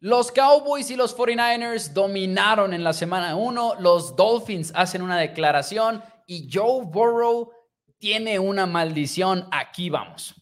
Los Cowboys y los 49ers dominaron en la semana 1. Los Dolphins hacen una declaración y Joe Burrow tiene una maldición. Aquí vamos.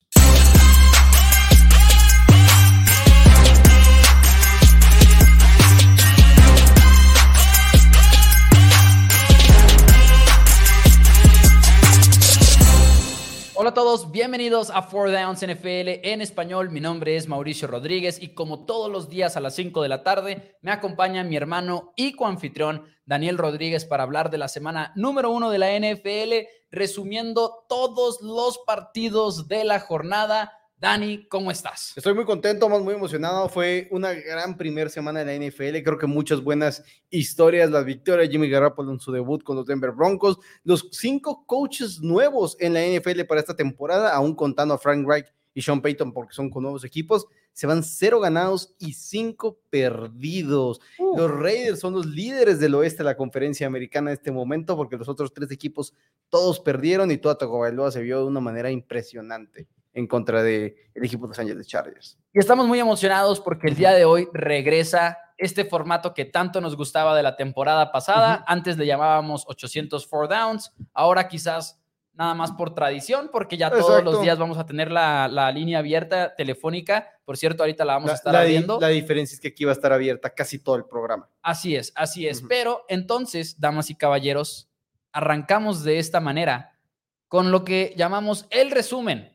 Hola a todos, bienvenidos a Four Downs NFL en español. Mi nombre es Mauricio Rodríguez y como todos los días a las 5 de la tarde me acompaña mi hermano y coanfitrión Daniel Rodríguez para hablar de la semana número uno de la NFL, resumiendo todos los partidos de la jornada. Dani, ¿cómo estás? Estoy muy contento, muy emocionado. Fue una gran primera semana de la NFL. Creo que muchas buenas historias. La victoria de Jimmy Garoppolo en su debut con los Denver Broncos. Los cinco coaches nuevos en la NFL para esta temporada, aún contando a Frank Reich y Sean Payton porque son con nuevos equipos. Se van cero ganados y cinco perdidos. Uh. Los Raiders son los líderes del oeste de la conferencia americana en este momento porque los otros tres equipos todos perdieron y toda Tagovailoa se vio de una manera impresionante en contra del equipo de Los Angeles Chargers. Y estamos muy emocionados porque el día de hoy regresa este formato que tanto nos gustaba de la temporada pasada. Ujú. Antes le llamábamos 804 Downs, ahora quizás nada más por tradición, porque ya todos Exacto. los días vamos a tener la, la línea abierta telefónica. Por cierto, ahorita la vamos a La, estar la di- abriendo. la diferencia es que aquí va a estar abierta casi todo el programa. Así es, así es. Ujú. Pero entonces, damas y caballeros, arrancamos de esta manera con lo que llamamos el resumen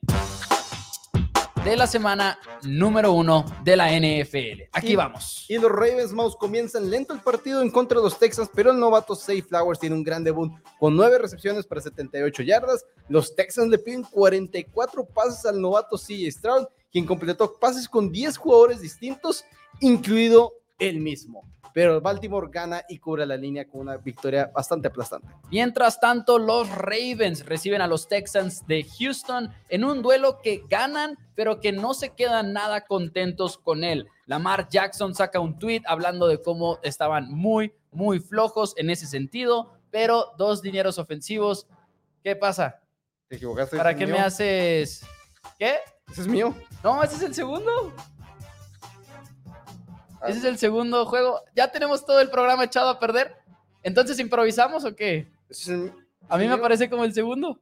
de la semana número uno de la NFL. Aquí Y- vamos. Y los Ravens Mouse comienzan lento el partido en contra de los Texans, pero el novato Say Flowers tiene un gran debut con nueve recepciones para 78 yardas. Los Texans le piden 44 pases al novato CJ Stroud, quien completó pases con 10 jugadores distintos, incluido él mismo. Pero Baltimore gana y cubre la línea con una victoria bastante aplastante. Mientras tanto, los Ravens reciben a los Texans de Houston en un duelo que ganan, pero que no se quedan nada contentos con él. Lamar Jackson saca un tweet hablando de cómo estaban muy, muy flojos en ese sentido, pero dos dineros ofensivos. ¿Qué pasa? ¿Te equivocaste? ¿Para ¿Ese qué me haces? ¿Qué? Ese es mío. No, ese es el segundo. Ah. Ese es el segundo juego. Ya tenemos todo el programa echado a perder. Entonces, ¿improvisamos o qué? A mí me parece como el segundo.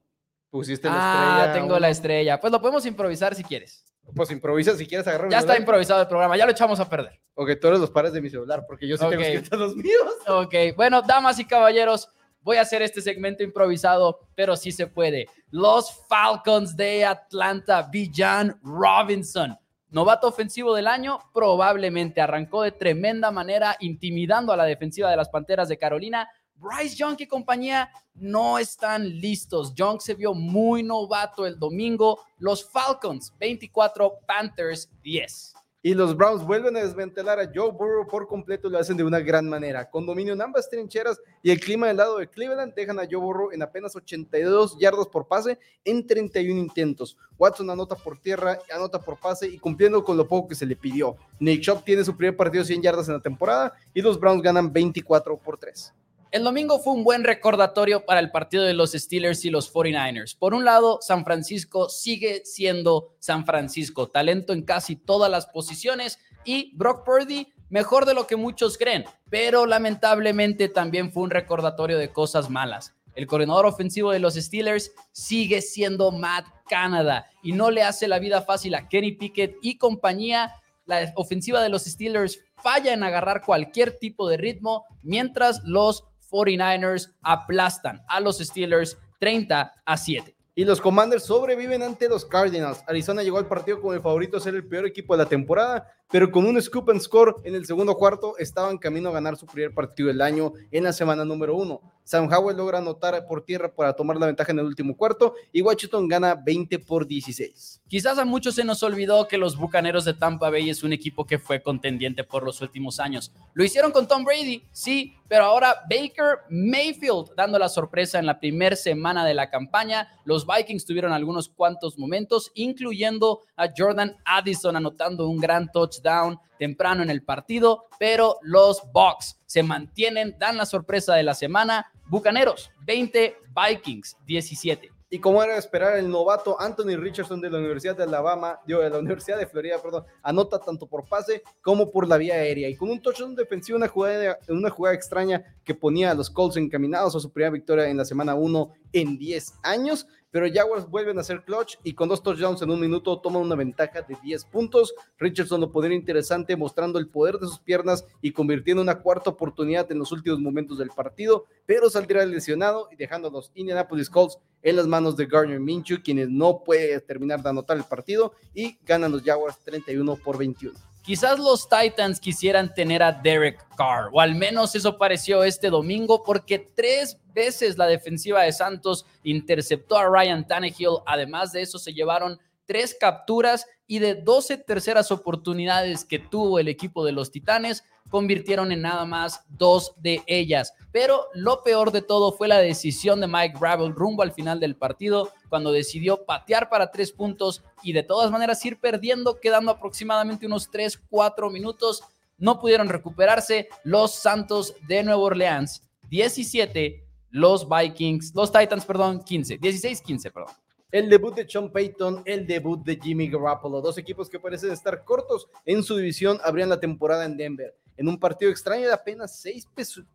Pusiste la Ah, estrella. tengo uno. la estrella. Pues lo podemos improvisar si quieres. Pues improvisa si quieres agarrar Ya está improvisado el programa, ya lo echamos a perder. Ok, tú eres los pares de mi celular, porque yo sí tengo escritos los míos. Ok, bueno, damas y caballeros, voy a hacer este segmento improvisado, pero sí se puede. Los Falcons de Atlanta, Bijan Robinson. Novato ofensivo del año, probablemente arrancó de tremenda manera, intimidando a la defensiva de las Panteras de Carolina. Bryce Young y compañía no están listos. Young se vio muy novato el domingo. Los Falcons, 24, Panthers, 10. Y los Browns vuelven a desmantelar a Joe Burrow por completo y lo hacen de una gran manera. Con dominio en ambas trincheras y el clima del lado de Cleveland dejan a Joe Burrow en apenas 82 yardas por pase en 31 intentos. Watson anota por tierra, anota por pase y cumpliendo con lo poco que se le pidió. Nick Chubb tiene su primer partido de 100 yardas en la temporada y los Browns ganan 24 por 3. El domingo fue un buen recordatorio para el partido de los Steelers y los 49ers. Por un lado, San Francisco sigue siendo San Francisco, talento en casi todas las posiciones y Brock Purdy mejor de lo que muchos creen, pero lamentablemente también fue un recordatorio de cosas malas. El coordinador ofensivo de los Steelers sigue siendo Matt Canada y no le hace la vida fácil a Kenny Pickett y compañía. La ofensiva de los Steelers falla en agarrar cualquier tipo de ritmo, mientras los 49ers aplastan a los Steelers 30 a 7. Y los Commanders sobreviven ante los Cardinals. Arizona llegó al partido como el favorito a ser el peor equipo de la temporada, pero con un scoop and score en el segundo cuarto estaban camino a ganar su primer partido del año en la semana número uno. Sam Howell logra anotar por tierra para tomar la ventaja en el último cuarto y Washington gana 20 por 16. Quizás a muchos se nos olvidó que los Bucaneros de Tampa Bay es un equipo que fue contendiente por los últimos años. Lo hicieron con Tom Brady, sí, pero ahora Baker Mayfield dando la sorpresa en la primera semana de la campaña. Los Vikings tuvieron algunos cuantos momentos, incluyendo a Jordan Addison anotando un gran touchdown temprano en el partido, pero los Bucks se mantienen, dan la sorpresa de la semana. Bucaneros 20, Vikings 17. Y como era de esperar, el novato Anthony Richardson de la Universidad de Alabama, de la Universidad de Florida, perdón, anota tanto por pase como por la vía aérea. Y con un touchdown defensivo, una jugada, una jugada extraña que ponía a los Colts encaminados a su primera victoria en la semana 1 en 10 años pero Jaguars vuelven a ser clutch y con dos touchdowns en un minuto toman una ventaja de 10 puntos. Richardson lo poder interesante mostrando el poder de sus piernas y convirtiendo una cuarta oportunidad en los últimos momentos del partido, pero saldrá lesionado y dejando a los Indianapolis Colts en las manos de Garner Minshew, quienes no puede terminar de anotar el partido y ganan los Jaguars 31 por 21. Quizás los Titans quisieran tener a Derek Carr, o al menos eso pareció este domingo, porque tres veces la defensiva de Santos interceptó a Ryan Tannehill. Además de eso, se llevaron tres capturas y de 12 terceras oportunidades que tuvo el equipo de los Titanes, convirtieron en nada más dos de ellas. Pero lo peor de todo fue la decisión de Mike Gravel rumbo al final del partido, cuando decidió patear para tres puntos y de todas maneras ir perdiendo, quedando aproximadamente unos 3, 4 minutos. No pudieron recuperarse los Santos de Nueva Orleans. 17, los Vikings, los Titans, perdón, 15, 16, 15, perdón. El debut de Sean Payton, el debut de Jimmy Garoppolo, dos equipos que parecen estar cortos en su división, abrían la temporada en Denver. En un partido extraño de apenas seis,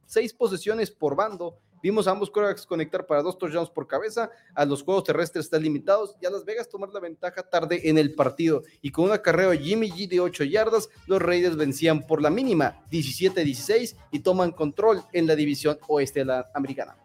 seis posesiones por bando, vimos a ambos quarterbacks conectar para dos touchdowns por cabeza, a los juegos terrestres están limitados y a Las Vegas tomar la ventaja tarde en el partido. Y con un acarreo Jimmy G de 8 yardas, los Raiders vencían por la mínima 17-16 y toman control en la división oeste de la americana.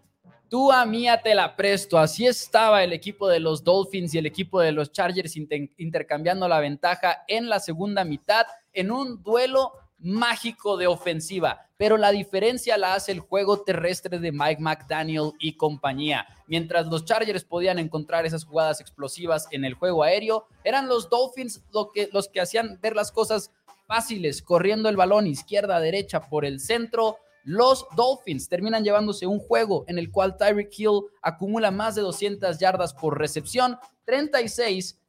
Tú a mía te la presto. Así estaba el equipo de los Dolphins y el equipo de los Chargers intercambiando la ventaja en la segunda mitad en un duelo mágico de ofensiva, pero la diferencia la hace el juego terrestre de Mike McDaniel y compañía. Mientras los Chargers podían encontrar esas jugadas explosivas en el juego aéreo, eran los Dolphins lo que, los que hacían ver las cosas fáciles, corriendo el balón izquierda derecha por el centro, los Dolphins terminan llevándose un juego en el cual Tyreek Hill acumula más de 200 yardas por recepción, 36,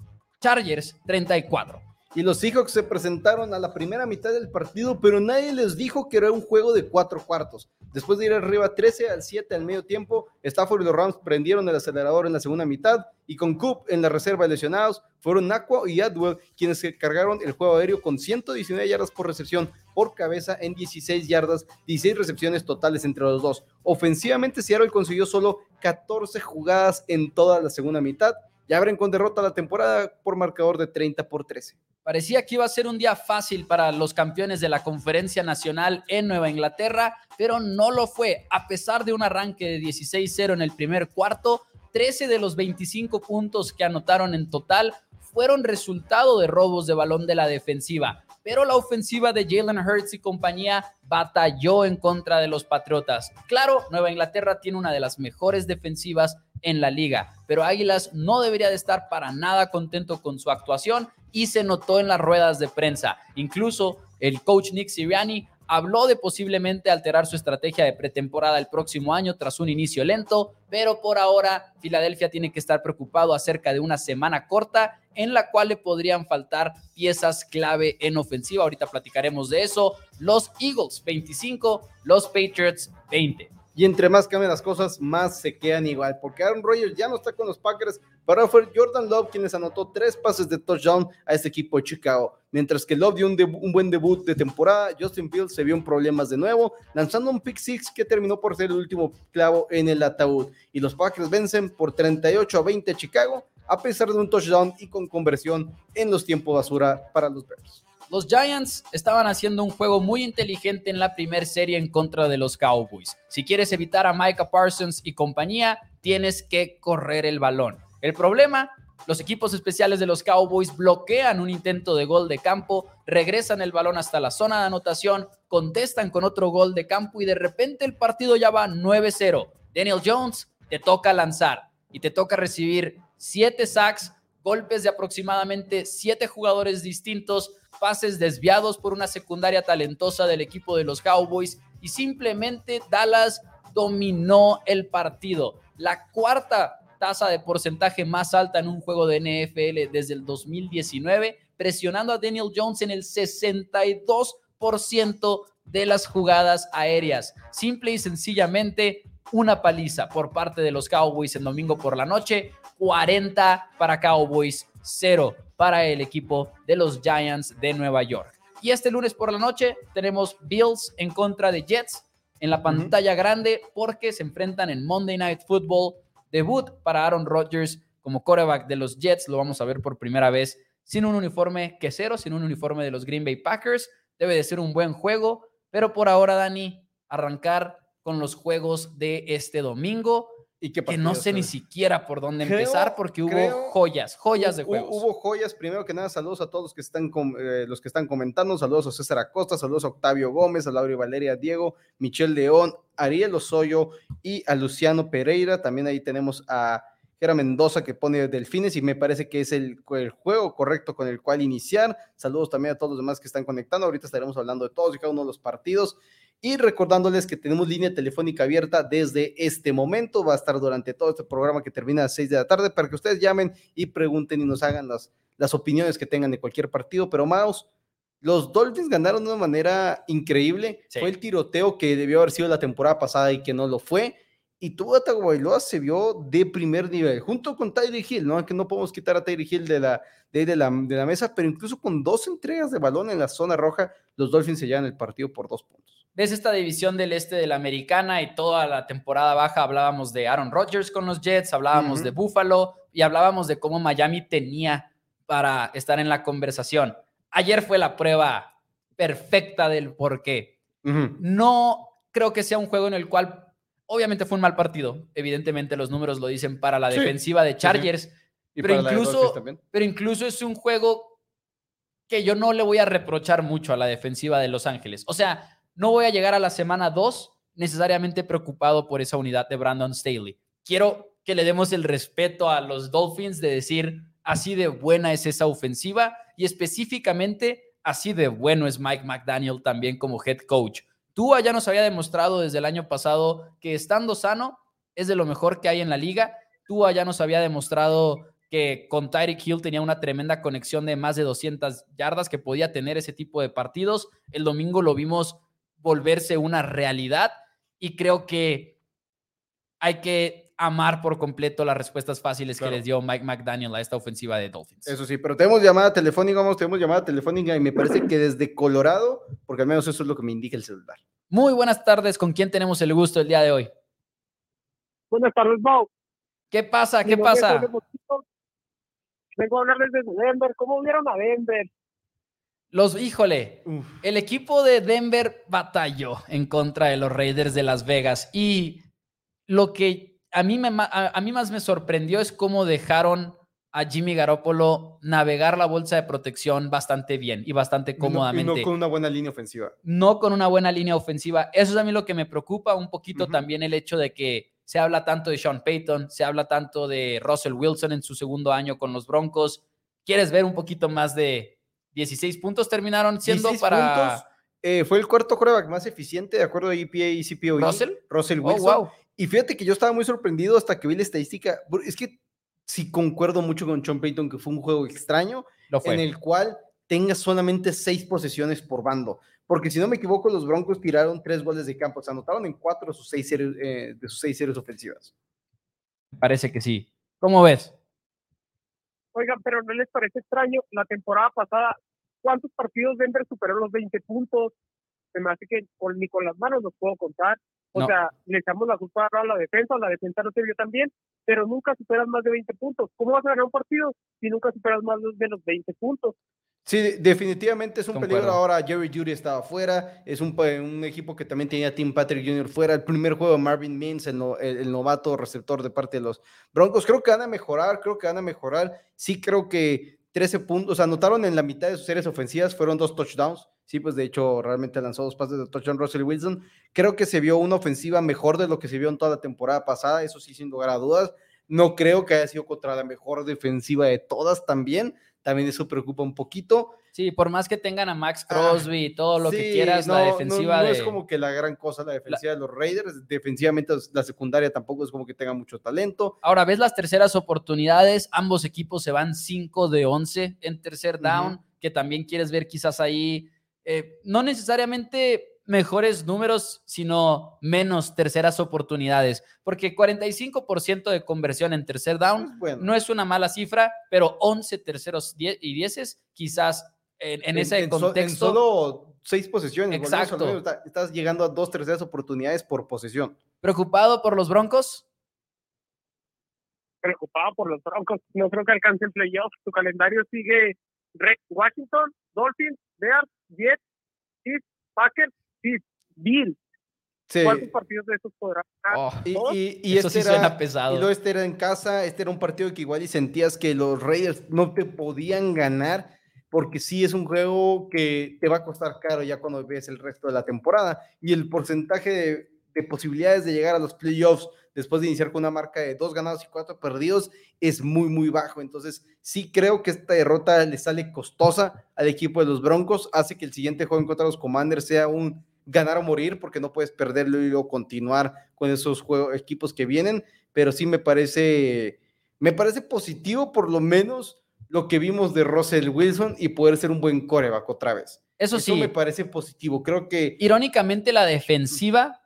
Chargers 34. Y los Seahawks se presentaron a la primera mitad del partido, pero nadie les dijo que era un juego de cuatro cuartos. Después de ir arriba 13 al 7 al medio tiempo, Stafford y los Rams prendieron el acelerador en la segunda mitad y con Coop en la reserva de lesionados, fueron Aqua y Adwell quienes se cargaron el juego aéreo con 119 yardas por recepción por cabeza en 16 yardas, 16 recepciones totales entre los dos. Ofensivamente, Seattle consiguió solo 14 jugadas en toda la segunda mitad. Ya abren con derrota la temporada por marcador de 30 por 13. Parecía que iba a ser un día fácil para los campeones de la Conferencia Nacional en Nueva Inglaterra, pero no lo fue. A pesar de un arranque de 16-0 en el primer cuarto, 13 de los 25 puntos que anotaron en total fueron resultado de robos de balón de la defensiva. Pero la ofensiva de Jalen Hurts y compañía batalló en contra de los Patriotas. Claro, Nueva Inglaterra tiene una de las mejores defensivas en la liga, pero Águilas no debería de estar para nada contento con su actuación y se notó en las ruedas de prensa. Incluso el coach Nick Siriani habló de posiblemente alterar su estrategia de pretemporada el próximo año tras un inicio lento, pero por ahora Filadelfia tiene que estar preocupado acerca de una semana corta en la cual le podrían faltar piezas clave en ofensiva. Ahorita platicaremos de eso. Los Eagles 25, los Patriots 20 y entre más cambian las cosas, más se quedan igual, porque Aaron Rodgers ya no está con los Packers, pero fue Jordan Love quien les anotó tres pases de touchdown a este equipo de Chicago, mientras que Love dio un, un, buen debut de temporada, Justin Fields se vio en problemas de nuevo, lanzando un pick six que terminó por ser el último clavo en el ataúd, y los Packers vencen por 38 a 20 a Chicago, a pesar de un touchdown y con conversión en los tiempos basura para los Bears. Los Giants estaban haciendo un juego muy inteligente en la primera serie en contra de los Cowboys. Si quieres evitar a Micah Parsons y compañía, tienes que correr el balón. El problema, los equipos especiales de los Cowboys bloquean un intento de gol de campo, regresan el balón hasta la zona de anotación, contestan con otro gol de campo y de repente el partido ya va 9-0. Daniel Jones te toca lanzar y te toca recibir 7 sacks, golpes de aproximadamente 7 jugadores distintos pases desviados por una secundaria talentosa del equipo de los Cowboys y simplemente Dallas dominó el partido. La cuarta tasa de porcentaje más alta en un juego de NFL desde el 2019, presionando a Daniel Jones en el 62% de las jugadas aéreas. Simple y sencillamente una paliza por parte de los Cowboys en domingo por la noche, 40 para Cowboys, 0 para el equipo de los Giants de Nueva York. Y este lunes por la noche tenemos Bills en contra de Jets en la pantalla grande porque se enfrentan en Monday Night Football. Debut para Aaron Rodgers como quarterback de los Jets. Lo vamos a ver por primera vez sin un uniforme quesero, sin un uniforme de los Green Bay Packers. Debe de ser un buen juego, pero por ahora, Dani, arrancar con los juegos de este domingo. Y que no sé ni siquiera por dónde empezar porque hubo joyas, joyas de juegos. Hubo joyas. Primero que nada, saludos a todos los que están, eh, los que están comentando. Saludos a César Acosta, saludos a Octavio Gómez, a Laura Valeria Diego, Michelle León, Ariel Osoyo y a Luciano Pereira. También ahí tenemos a Gera Mendoza que pone Delfines y me parece que es el, el, juego correcto con el cual iniciar. Saludos también a todos los demás que están conectando. Ahorita estaremos hablando de todos y cada uno de los partidos. Y recordándoles que tenemos línea telefónica abierta desde este momento. Va a estar durante todo este programa que termina a las 6 de la tarde para que ustedes llamen y pregunten y nos hagan las, las opiniones que tengan de cualquier partido. Pero Maus, los Dolphins ganaron de una manera increíble. Fue el tiroteo que debió haber sido la temporada pasada y que no lo fue. Y Tua Tagovailoa se vio de primer nivel, junto con Tyree Hill, ¿no? Que no podemos quitar a Tyree Hill de la, de, de, la, de la mesa, pero incluso con dos entregas de balón en la zona roja, los Dolphins se llevan el partido por dos puntos ves esta división del este de la americana y toda la temporada baja hablábamos de Aaron Rodgers con los Jets, hablábamos de Buffalo y hablábamos de cómo Miami tenía para estar en la conversación. Ayer fue la prueba perfecta del por qué. No creo que sea un juego en el cual, obviamente fue un mal partido, evidentemente los números lo dicen para la defensiva de Chargers, pero, incluso, pero incluso es un juego que yo no le voy a reprochar mucho a la defensiva de Los Ángeles. O sea, no voy a llegar a la semana 2 necesariamente preocupado por esa unidad de Brandon Staley. Quiero que le demos el respeto a los Dolphins de decir así de buena es esa ofensiva y específicamente así de bueno es Mike McDaniel también como head coach. Tua ya nos había demostrado desde el año pasado que estando sano es de lo mejor que hay en la liga. Tua ya nos había demostrado que con Tyreek Hill tenía una tremenda conexión de más de 200 yardas que podía tener ese tipo de partidos. El domingo lo vimos volverse una realidad y creo que hay que amar por completo las respuestas fáciles que les dio Mike McDaniel a esta ofensiva de Dolphins. Eso sí, pero tenemos llamada telefónica, vamos, tenemos llamada telefónica y me parece que desde Colorado, porque al menos eso es lo que me indica el celular. Muy buenas tardes, ¿con quién tenemos el gusto el día de hoy? Buenas tardes, Mau. ¿Qué pasa? ¿Qué pasa? Vengo a hablarles de Denver. ¿Cómo vieron a Denver? Los, híjole, el equipo de Denver batalló en contra de los Raiders de Las Vegas y lo que a mí, me, a, mí más me sorprendió es cómo dejaron a Jimmy Garoppolo navegar la bolsa de protección bastante bien y bastante cómodamente. No, con una buena línea ofensiva. No con una buena línea ofensiva. Eso es a mí lo que me preocupa un poquito también el hecho de que se habla tanto de Sean Payton, se habla tanto de Russell Wilson en su segundo año con los Broncos. ¿Quieres ver un poquito más de, 16 puntos terminaron siendo para. Eh, fue el cuarto coreback más eficiente de acuerdo a EPA y CPO. ¿Russell? Russell oh, Wilson. Y fíjate que yo estaba muy sorprendido hasta que vi la estadística. Es que sí concuerdo mucho con Sean Payton que fue un juego extraño en el cual tenga solamente seis posesiones por bando. Porque si no me equivoco, los Broncos tiraron tres goles de campo. Se anotaron en cuatro de sus seis series, eh, de sus seis series ofensivas. Parece que sí. ¿Cómo ves? Oigan, pero ¿no les parece extraño? La temporada pasada ¿Cuántos partidos Denver superó los 20 puntos? Se me hace que con, ni con las manos los puedo contar. O sea, le echamos la culpa a la defensa, la defensa no se vio tan bien, pero nunca superas más de 20 puntos. ¿Cómo vas a ganar un partido si nunca superas más de los 20 puntos? Sí, definitivamente es un peligro. Ahora Jerry Judy estaba fuera, es un, un, equipo que también tenía Tim Patrick Jr. fuera. El primer juego de Marvin Mims, el, el, novato receptor de parte de los Broncos. Creo que van a mejorar, creo que van a mejorar. Sí, creo que 13 puntos, anotaron en la mitad de sus series ofensivas, fueron dos touchdowns. Sí, pues de hecho realmente lanzó dos pases de touchdown Russell Wilson. Creo que se vio una ofensiva mejor de lo que se vio en toda la temporada pasada, eso sí, sin lugar a dudas. No creo que haya sido contra la mejor defensiva de todas también. También eso preocupa un poquito. Sí, por más que tengan a Max ah, Crosby y todo lo que quieras, la defensiva. No, es como que la gran cosa la defensiva de los Raiders. Defensivamente, la secundaria tampoco es como que tenga mucho talento. Ahora, ves las terceras oportunidades. Ambos equipos se van 5 de 11 en tercer down, que también quieres ver quizás ahí. Eh, no necesariamente mejores números, sino menos terceras oportunidades, porque 45% de conversión en tercer down no es una mala cifra, pero 11 terceros y dieces quizás en, ese contexto. en solo seis posesiones. Exacto. Estás llegando a dos terceras oportunidades por posesión. ¿Preocupado por los Broncos? Preocupado por los Broncos. No creo que alcancen playoffs. Su calendario sigue Washington, Dolphins, Bears, Jets, Chiefs, Packers, Chiefs, Bills. ¿Cuántos partidos de esos podrán oh, y, y, eso este sí suena pesado. Y luego este era en casa, este era un partido que igual y sentías que los Raiders no te podían ganar porque sí es un juego que te va a costar caro ya cuando ves el resto de la temporada. Y el porcentaje de, posibilidades de llegar a los playoffs después de iniciar con una marca de dos ganados y cuatro perdidos es muy, muy bajo. Entonces, sí creo que esta derrota le sale costosa al equipo de los Broncos, hace que el siguiente juego contra de los Commanders sea un ganar o morir, porque no puedes perderlo y luego continuar con esos juegos, equipos que vienen, pero sí me parece, me parece positivo por lo menos lo que vimos de Russell Wilson y poder ser un buen coreback otra vez. Eso, sí. me parece positivo. Creo que. Irónicamente, la defensiva,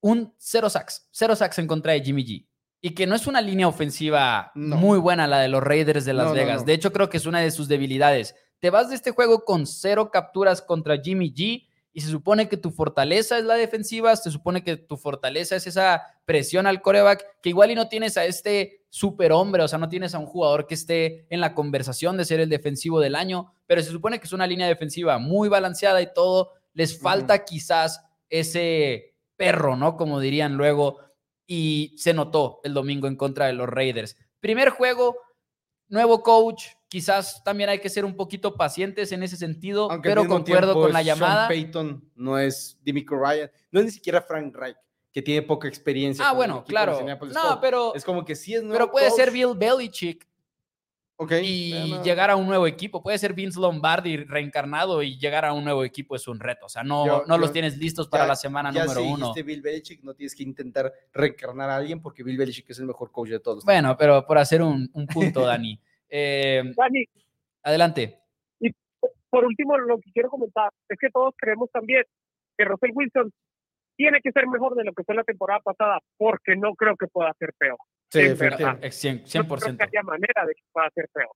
un cero sacks. Cero sacks en contra de Jimmy G. Y que no es una línea ofensiva muy buena la de los Raiders de Las Vegas. de hecho, creo que es una de sus debilidades. Te vas de este juego con cero capturas contra Jimmy G y se supone que tu fortaleza es la defensiva, se supone que tu fortaleza es esa presión al coreback, que igual y no tienes a este superhombre, o sea, no tienes a un jugador que esté en la conversación de ser el defensivo del año, pero se supone que es una línea defensiva muy balanceada y todo, les falta quizás ese perro, ¿no? Como dirían luego, y se notó el domingo en contra de los Raiders. Primer juego, nuevo coach, quizás también hay que ser un poquito pacientes en ese sentido, pero concuerdo con la llamada. Sean Payton no es Dimico Ryan, no es ni siquiera Frank Reich, que tiene poca experiencia. Ah, bueno, claro. No, pero es como que sí es Pero puede ser Bill Belichick. Okay, y llegar a un nuevo equipo. Puede ser Vince Lombardi reencarnado y llegar a un nuevo equipo es un reto. O sea, no, no los tienes listos para la semana número si uno. Bill Belichick, no tienes que intentar reencarnar a alguien porque Bill Belichick es el mejor coach de todos. Bueno, pero por hacer un, un punto, Dani. Eh, Dani. Adelante. Y por último, lo que quiero comentar es que todos creemos también que Russell Wilson tiene que ser mejor de lo que fue la temporada pasada, porque no creo que pueda ser peor. Sí, efectivamente. 100%. 100%. No creo que haya manera de que pueda ser peor.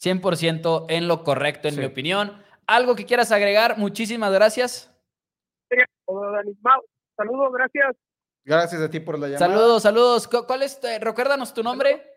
100% en lo correcto, en mi opinión. ¿Algo que quieras agregar? Muchísimas gracias. Saludos, gracias. Gracias a ti por la llamada. Saludos, saludos. ¿Cuál es? Recuérdanos tu nombre.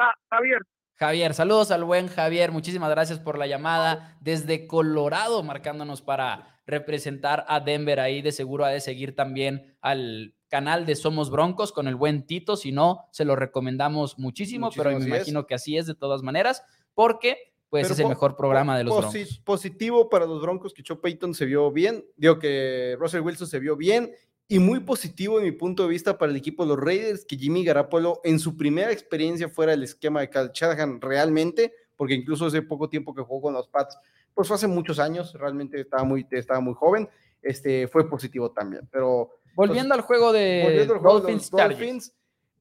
Ah, Javier. Javier, saludos al buen Javier. Muchísimas gracias por la llamada desde Colorado, marcándonos para representar a Denver ahí. De seguro ha de seguir también al canal de Somos Broncos con el buen Tito. Si no, se lo recomendamos muchísimo, pero me imagino que así es de todas maneras, porque pues es el mejor programa de los Broncos. Positivo para los Broncos que Joe Payton se vio bien, digo que Russell Wilson se vio bien y muy positivo en mi punto de vista para el equipo de los Raiders que Jimmy Garapolo en su primera experiencia fuera del esquema de Cal Shanahan realmente, porque incluso hace poco tiempo que jugó con los Pats pues fue hace muchos años, realmente estaba muy, estaba muy joven, este, fue positivo también, pero... Volviendo al juego de Dolphins, Dolphins,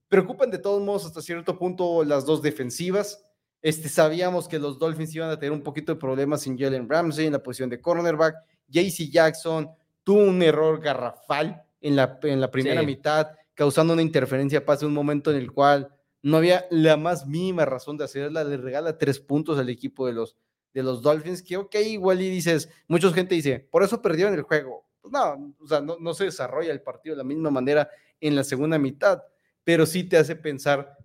preocupan de todos modos hasta cierto punto las dos defensivas, este, sabíamos que los Dolphins iban a tener un poquito de problemas sin Jalen Ramsey en la posición de cornerback, JC Jackson tuvo un error garrafal en la, en la primera mitad, causando una interferencia pase un momento en el cual no había la más mínima razón de hacerla, le regala tres puntos al equipo de los, de los Dolphins, que ok, igual y dices, mucha gente dice, por eso perdieron el juego. Pues no, o sea, no, se desarrolla el partido de la misma manera en la segunda mitad, pero sí te hace pensar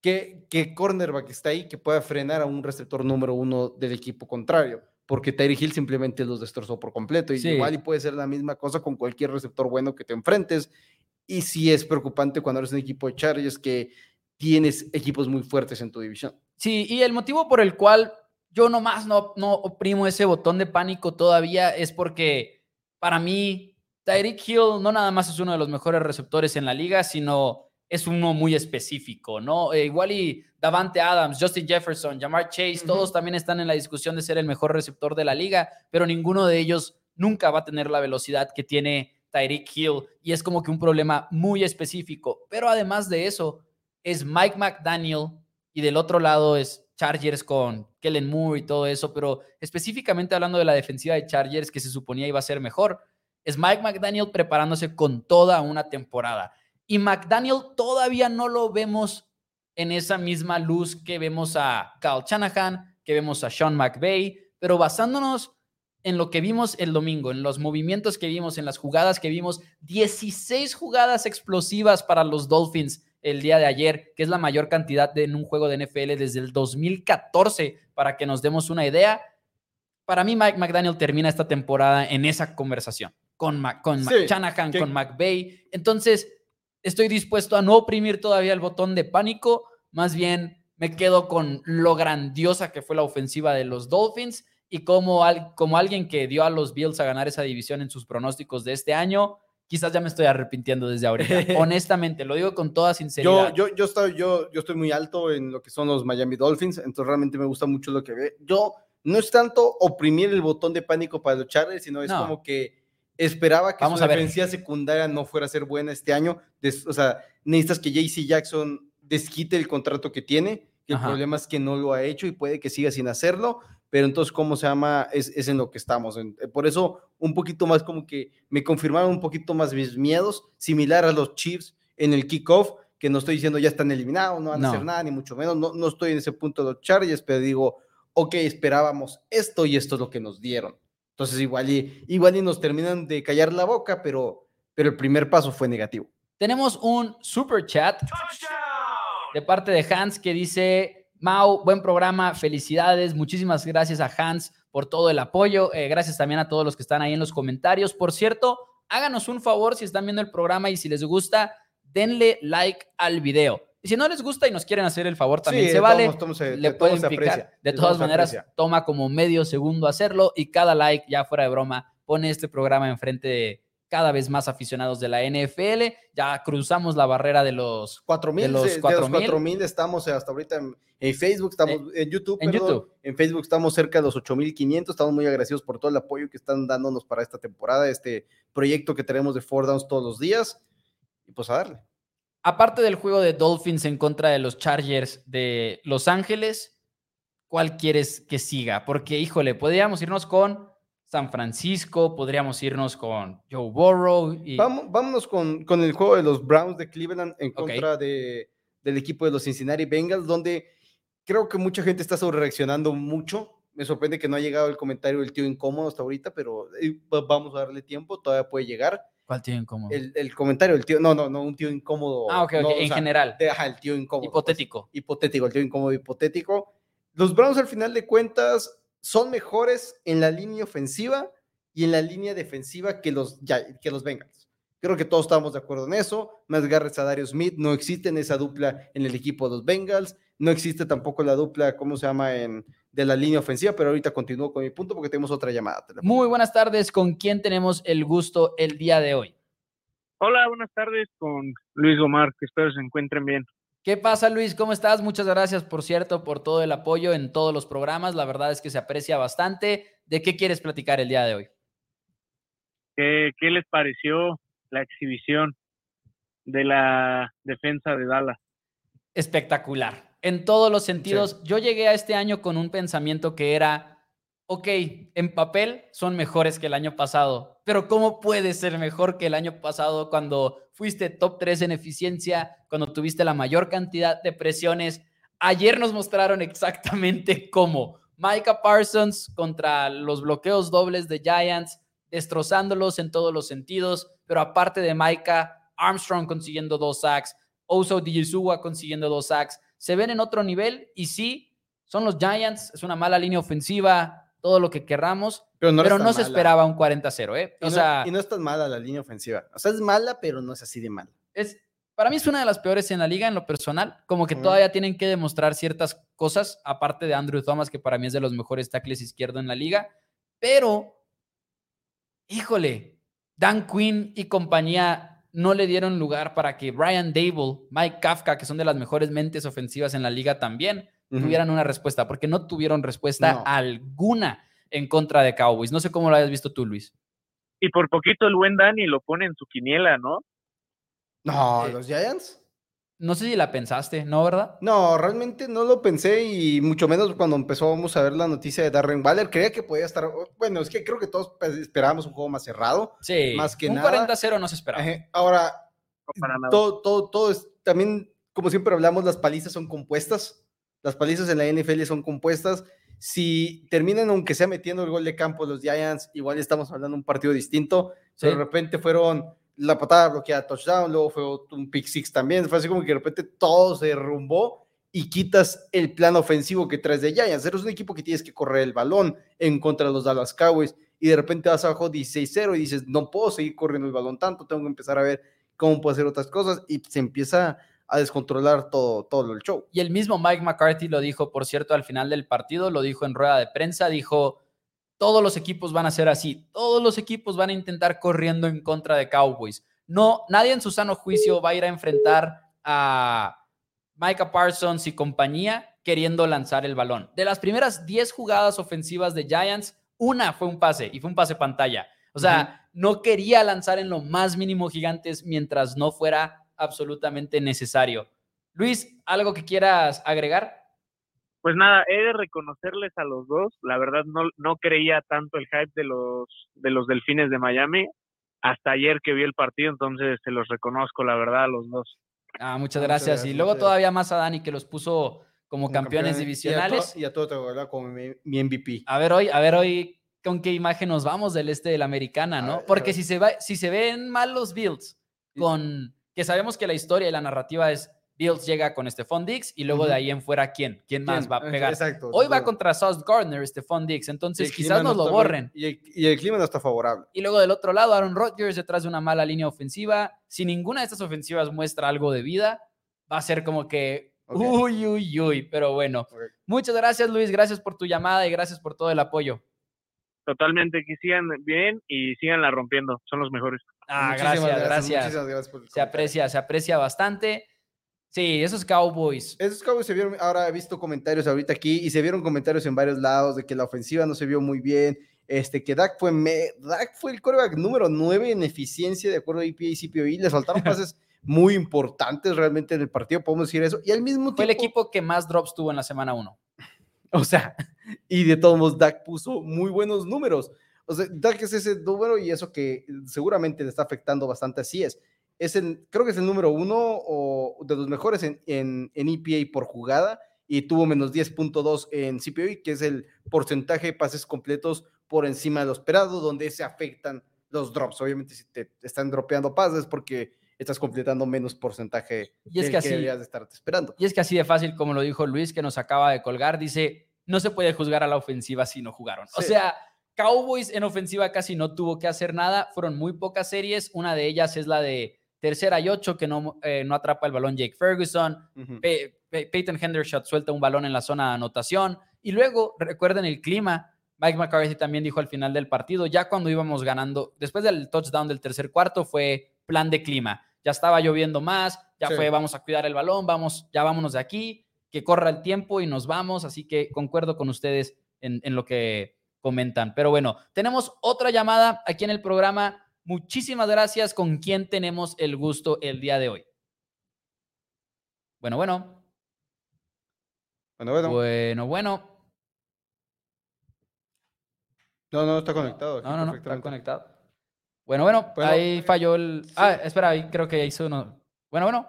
que, que cornerback está ahí que pueda frenar a un receptor número uno del equipo contrario, porque Tyree Hill simplemente los destrozó por completo. Y igual y puede ser la misma cosa con cualquier receptor bueno que te enfrentes. Y sí es preocupante cuando eres un equipo de Chargers que tienes equipos muy fuertes en tu división. Sí, y el motivo por el cual yo nomás no, no oprimo ese botón de pánico todavía es porque para mí Tyreek Hill no nada más es uno de los mejores receptores en la liga, sino es uno muy específico, ¿no? Eh, igual y Davante Adams, Justin Jefferson, Jamar Chase, todos también están en la discusión de ser el mejor receptor de la liga, pero ninguno de ellos nunca va a tener la velocidad que tiene Tyreek Hill y es como que un problema muy específico. Pero además de eso, es Mike McDaniel y del otro lado es Chargers con Kellen Moore y todo eso, pero específicamente hablando de la defensiva de Chargers que se suponía iba a ser mejor, es Mike McDaniel preparándose con toda una temporada. Y McDaniel todavía no lo vemos en esa misma luz que vemos a Kyle Shanahan, que vemos a Sean McVay, pero basándonos en lo que vimos el domingo, en los movimientos que vimos, en las jugadas que vimos, 16 jugadas explosivas para los Dolphins el día de ayer, que es la mayor cantidad de, en un juego de NFL desde el 2014, para que nos demos una idea. Para mí, Mike McDaniel termina esta temporada en esa conversación con, con Shanahan, con McVay. Entonces, estoy dispuesto a no oprimir todavía el botón de pánico, más bien me quedo con lo grandiosa que fue la ofensiva de los Dolphins y como, como alguien que dio a los Bills a ganar esa división en sus pronósticos de este año, quizás ya me estoy arrepintiendo desde ahorita. Honestamente, lo digo con toda sinceridad. Yo, yo, yo, estoy, yo, yo estoy muy alto en lo que son los Miami Dolphins, entonces realmente me gusta mucho lo que ve. Yo no es tanto oprimir el botón de pánico para los Chargers, sino es como que esperaba que Vamos su a ver. defensiva secundaria no fuera a ser buena este año. Des- o sea, necesitas que JC Jackson desquite el contrato que tiene. que El problema es que no lo ha hecho y puede que siga sin hacerlo. Pero entonces, ¿cómo se llama? Es, es en lo que estamos. En- eh, por eso, un poquito más como que me confirmaron un poquito más mis miedos, similar a los Chiefs en el kickoff, que no estoy diciendo ya están eliminados, no van No. a hacer nada, ni mucho menos. No, no estoy en ese punto de los Chargers, pero digo, ok, esperábamos esto y esto es lo que nos dieron. Entonces, igual y, igual y nos terminan de callar la boca, pero, pero el primer paso fue negativo. Tenemos un super chat de parte de Hans que dice, Mau, buen programa, felicidades, muchísimas gracias a Hans por todo el apoyo, eh, gracias también a todos los que están ahí en los comentarios. Por cierto, háganos un favor si están viendo el programa y si les gusta, denle like al video. Y si no les gusta y nos quieren hacer el favor, también Sí, se vale. todos le pueden todos picar. aprecia, De todas maneras, toma como medio segundo hacerlo y cada like, ya fuera de broma, pone este programa enfrente de cada vez más aficionados de la NFL. Ya cruzamos la barrera de los 4000, de los de los 4,000. 4000 estamos hasta ahorita en, en Facebook, estamos en YouTube, en perdón, YouTube. en Facebook estamos cerca de los 8500, estamos muy agradecidos por todo el apoyo que están dándonos para esta temporada, este proyecto que tenemos de Four Downs todos los días y pues a darle. Aparte del juego de Dolphins en contra de los Chargers de Los Ángeles, ¿cuál quieres que siga? Porque, híjole, podríamos irnos con San Francisco, podríamos irnos con Joe Burrow. Y, Vamos, vámonos con, con el juego de los Browns de Cleveland en contra de, del equipo de los Cincinnati Bengals, donde creo que mucha gente está sobre reaccionando mucho. Me sorprende que no ha llegado el comentario del tío incómodo hasta ahorita, pero eh, va- vamos a darle tiempo, todavía puede llegar. ¿Cuál tiene incómodo? El, el comentario del tío, no, no, no, un tío incómodo. ah, ok, ok, no, o en sea, general. de- ajá, el tío incómodo. pues, hipotético. hipotético, el tío incómodo hipotético. Los Browns al final de cuentas son mejores en la línea ofensiva y en la línea defensiva que los, ya- que los Bengals. Creo que todos estamos de acuerdo en eso. Más Garrett a Darius Smith, no existe en esa dupla en el equipo de los Bengals. No existe tampoco la dupla, ¿cómo se llama? En, de la línea ofensiva, pero ahorita continúo con mi punto porque tenemos otra llamada. Muy buenas tardes. ¿Con quién tenemos el gusto el día de hoy? Hola, buenas tardes con Luis Omar, que espero se encuentren bien. ¿Qué pasa, Luis? ¿Cómo estás? Muchas gracias, por cierto, por todo el apoyo en todos los programas. La verdad es que se aprecia bastante. ¿De qué quieres platicar el día de hoy? ¿Qué, qué les pareció la exhibición de la defensa de Dallas? espectacular. En todos los sentidos, yo llegué a este año con un pensamiento que era, ok, en papel son mejores que el año pasado, pero ¿cómo puedes ser mejor que el año pasado cuando fuiste top 3 en eficiencia, cuando tuviste la mayor cantidad de presiones? Ayer nos mostraron exactamente cómo. Micah Parsons contra los bloqueos dobles de Giants, destrozándolos en todos los sentidos, pero aparte de Micah, Armstrong consiguiendo dos sacks, Oso Dijisua consiguiendo dos sacks. Se ven en otro nivel y sí, son los Giants, es una mala línea ofensiva, todo lo que querramos, Pero no, pero se mala. esperaba un 40-0, ¿eh? Y O no, sea, y no es tan mala la línea ofensiva. O sea, es mala, pero no es así de mala. es, para mí es una de las peores en la liga en lo personal, como que todavía tienen que demostrar ciertas cosas, aparte de Andrew Thomas, que para mí es de los mejores tackles izquierdo en la liga, pero, híjole, Dan Quinn y compañía no le dieron lugar para que Brian Dable, Mike Kafka, que son de las mejores mentes ofensivas en la liga también, tuvieran una respuesta, porque no tuvieron respuesta No. alguna en contra de Cowboys. No sé cómo lo hayas visto tú, Luis. Y por poquito el buen Dani lo pone en su quiniela, ¿no? No, Eh, los Giants. No sé si la pensaste, ¿no, verdad? No, realmente no lo pensé y mucho menos cuando empezamos a ver la noticia de Darren Waller. Creía que podía estar. Bueno, es que creo que todos pues, esperábamos un juego más cerrado. Sí, más que un nada. 40-0 no se esperaba. Ahora, No para nada. todo, todo, todo es. También, como siempre hablamos, las palizas son compuestas. Las palizas en la NFL son compuestas. Si terminan, aunque sea metiendo el gol de campo los Giants, igual estamos hablando de un partido distinto. Sí. De repente fueron la patada bloqueada touchdown, luego fue un pick six también. Fue así como que de repente todo se derrumbó y quitas el plan ofensivo que traes de Giants. Eres un equipo que tienes que correr el balón en contra de los Dallas Cowboys y de repente vas abajo 16-0 y dices, no puedo seguir corriendo el balón tanto, tengo que empezar a ver cómo puedo hacer otras cosas y se empieza a descontrolar todo, todo el show. Y el mismo Mike McCarthy lo dijo, por cierto, al final del partido, lo dijo en rueda de prensa, dijo, todos los equipos van a ser así, todos los equipos van a intentar corriendo en contra de Cowboys. No, nadie en su sano juicio va a ir a enfrentar a Micah Parsons y compañía queriendo lanzar el balón. De las primeras 10 jugadas ofensivas de Giants, una fue un pase y fue un pase pantalla. O sea, no quería lanzar en lo más mínimo gigantes mientras no fuera absolutamente necesario. Luis, ¿algo que quieras agregar? Pues nada, he de reconocerles a los dos. La verdad no, no creía tanto el hype de los, de los delfines de Miami hasta ayer que vi el partido, entonces se los reconozco, la verdad, a los dos. Ah, muchas Ah, muchas gracias. gracias, y luego todavía más a Dani que los puso como, Como campeones, campeones. divisionales. Y a todo, y a todo como mi, mi MVP. A ver hoy, a ver hoy con qué imagen nos vamos del este de la americana, ¿no? ver, Porque si se va, si se ven mal los Bills con que sabemos que la historia y la narrativa es Bills llega con Stephon Diggs y luego de ahí en fuera quién, quién más ¿Quién? va a pegar. Exacto. Hoy va contra Sauce Gardner, Stephon Diggs, Y entonces quizás nos no lo borren. Y el, y el clima no está favorable. Y luego del otro lado, Aaron Rodgers detrás de una mala línea ofensiva. Si ninguna de estas ofensivas muestra algo de vida, va a ser como que, uy, uy, uy. Pero bueno, muchas gracias Luis, gracias por tu llamada y gracias por todo el apoyo. Totalmente, que sigan bien y síganla rompiendo, son los mejores. Ah, gracias, gracias. muchísimas gracias por el Se aprecia, se aprecia bastante. Sí, esos Cowboys. Esos Cowboys se vieron, ahora he visto comentarios ahorita aquí y se vieron comentarios en varios lados de que la ofensiva no se vio muy bien, este, que Dak fue, me, Dak fue el quarterback número 9 en eficiencia de acuerdo a EPA y CPOE, le faltaron pases muy importantes realmente en el partido, podemos decir eso, y al mismo tiempo, Fue el equipo que más drops tuvo en la semana 1. o sea, y de todos modos Dak puso muy buenos números, o sea, Dak es ese número y eso que seguramente le está afectando bastante, así es, es el, creo que es el número uno o de los mejores en, en, en EPA por jugada y tuvo menos 10.2 en CPOE, que es el porcentaje de pases completos por encima de lo esperado, donde se afectan los drops. Obviamente, si te están dropeando pases porque estás completando menos porcentaje Y es del que así- deberías de estarte esperando. Y es que así de fácil, como lo dijo Luis, que nos acaba de colgar, dice, no se puede juzgar a la ofensiva si no jugaron. O Sí. sea, Cowboys en ofensiva casi no tuvo que hacer nada, fueron muy pocas series, una de ellas es la de tercera y ocho, que no, eh, no atrapa el balón Jake Ferguson, Ujú. Pe- Pe- Peyton Hendershot suelta un balón en la zona de anotación, y luego, recuerden el clima, Mike McCarthy también dijo al final del partido, ya cuando íbamos ganando, después del touchdown del tercer cuarto, fue plan de clima. Ya estaba lloviendo más, ya Sí. fue, vamos a cuidar el balón, vamos, ya vámonos de aquí, que corra el tiempo y nos vamos. Así que concuerdo con ustedes en, en lo que comentan. Pero bueno, tenemos otra llamada aquí en el programa. Muchísimas gracias. ¿Con quién tenemos el gusto el día de hoy? Bueno, bueno, Bueno, bueno. bueno, bueno. No, no, está conectado. No, no, no, está conectado. Bueno, bueno, Bueno, ahí falló el. Ah, espera, ahí creo que hizo uno. Bueno, bueno.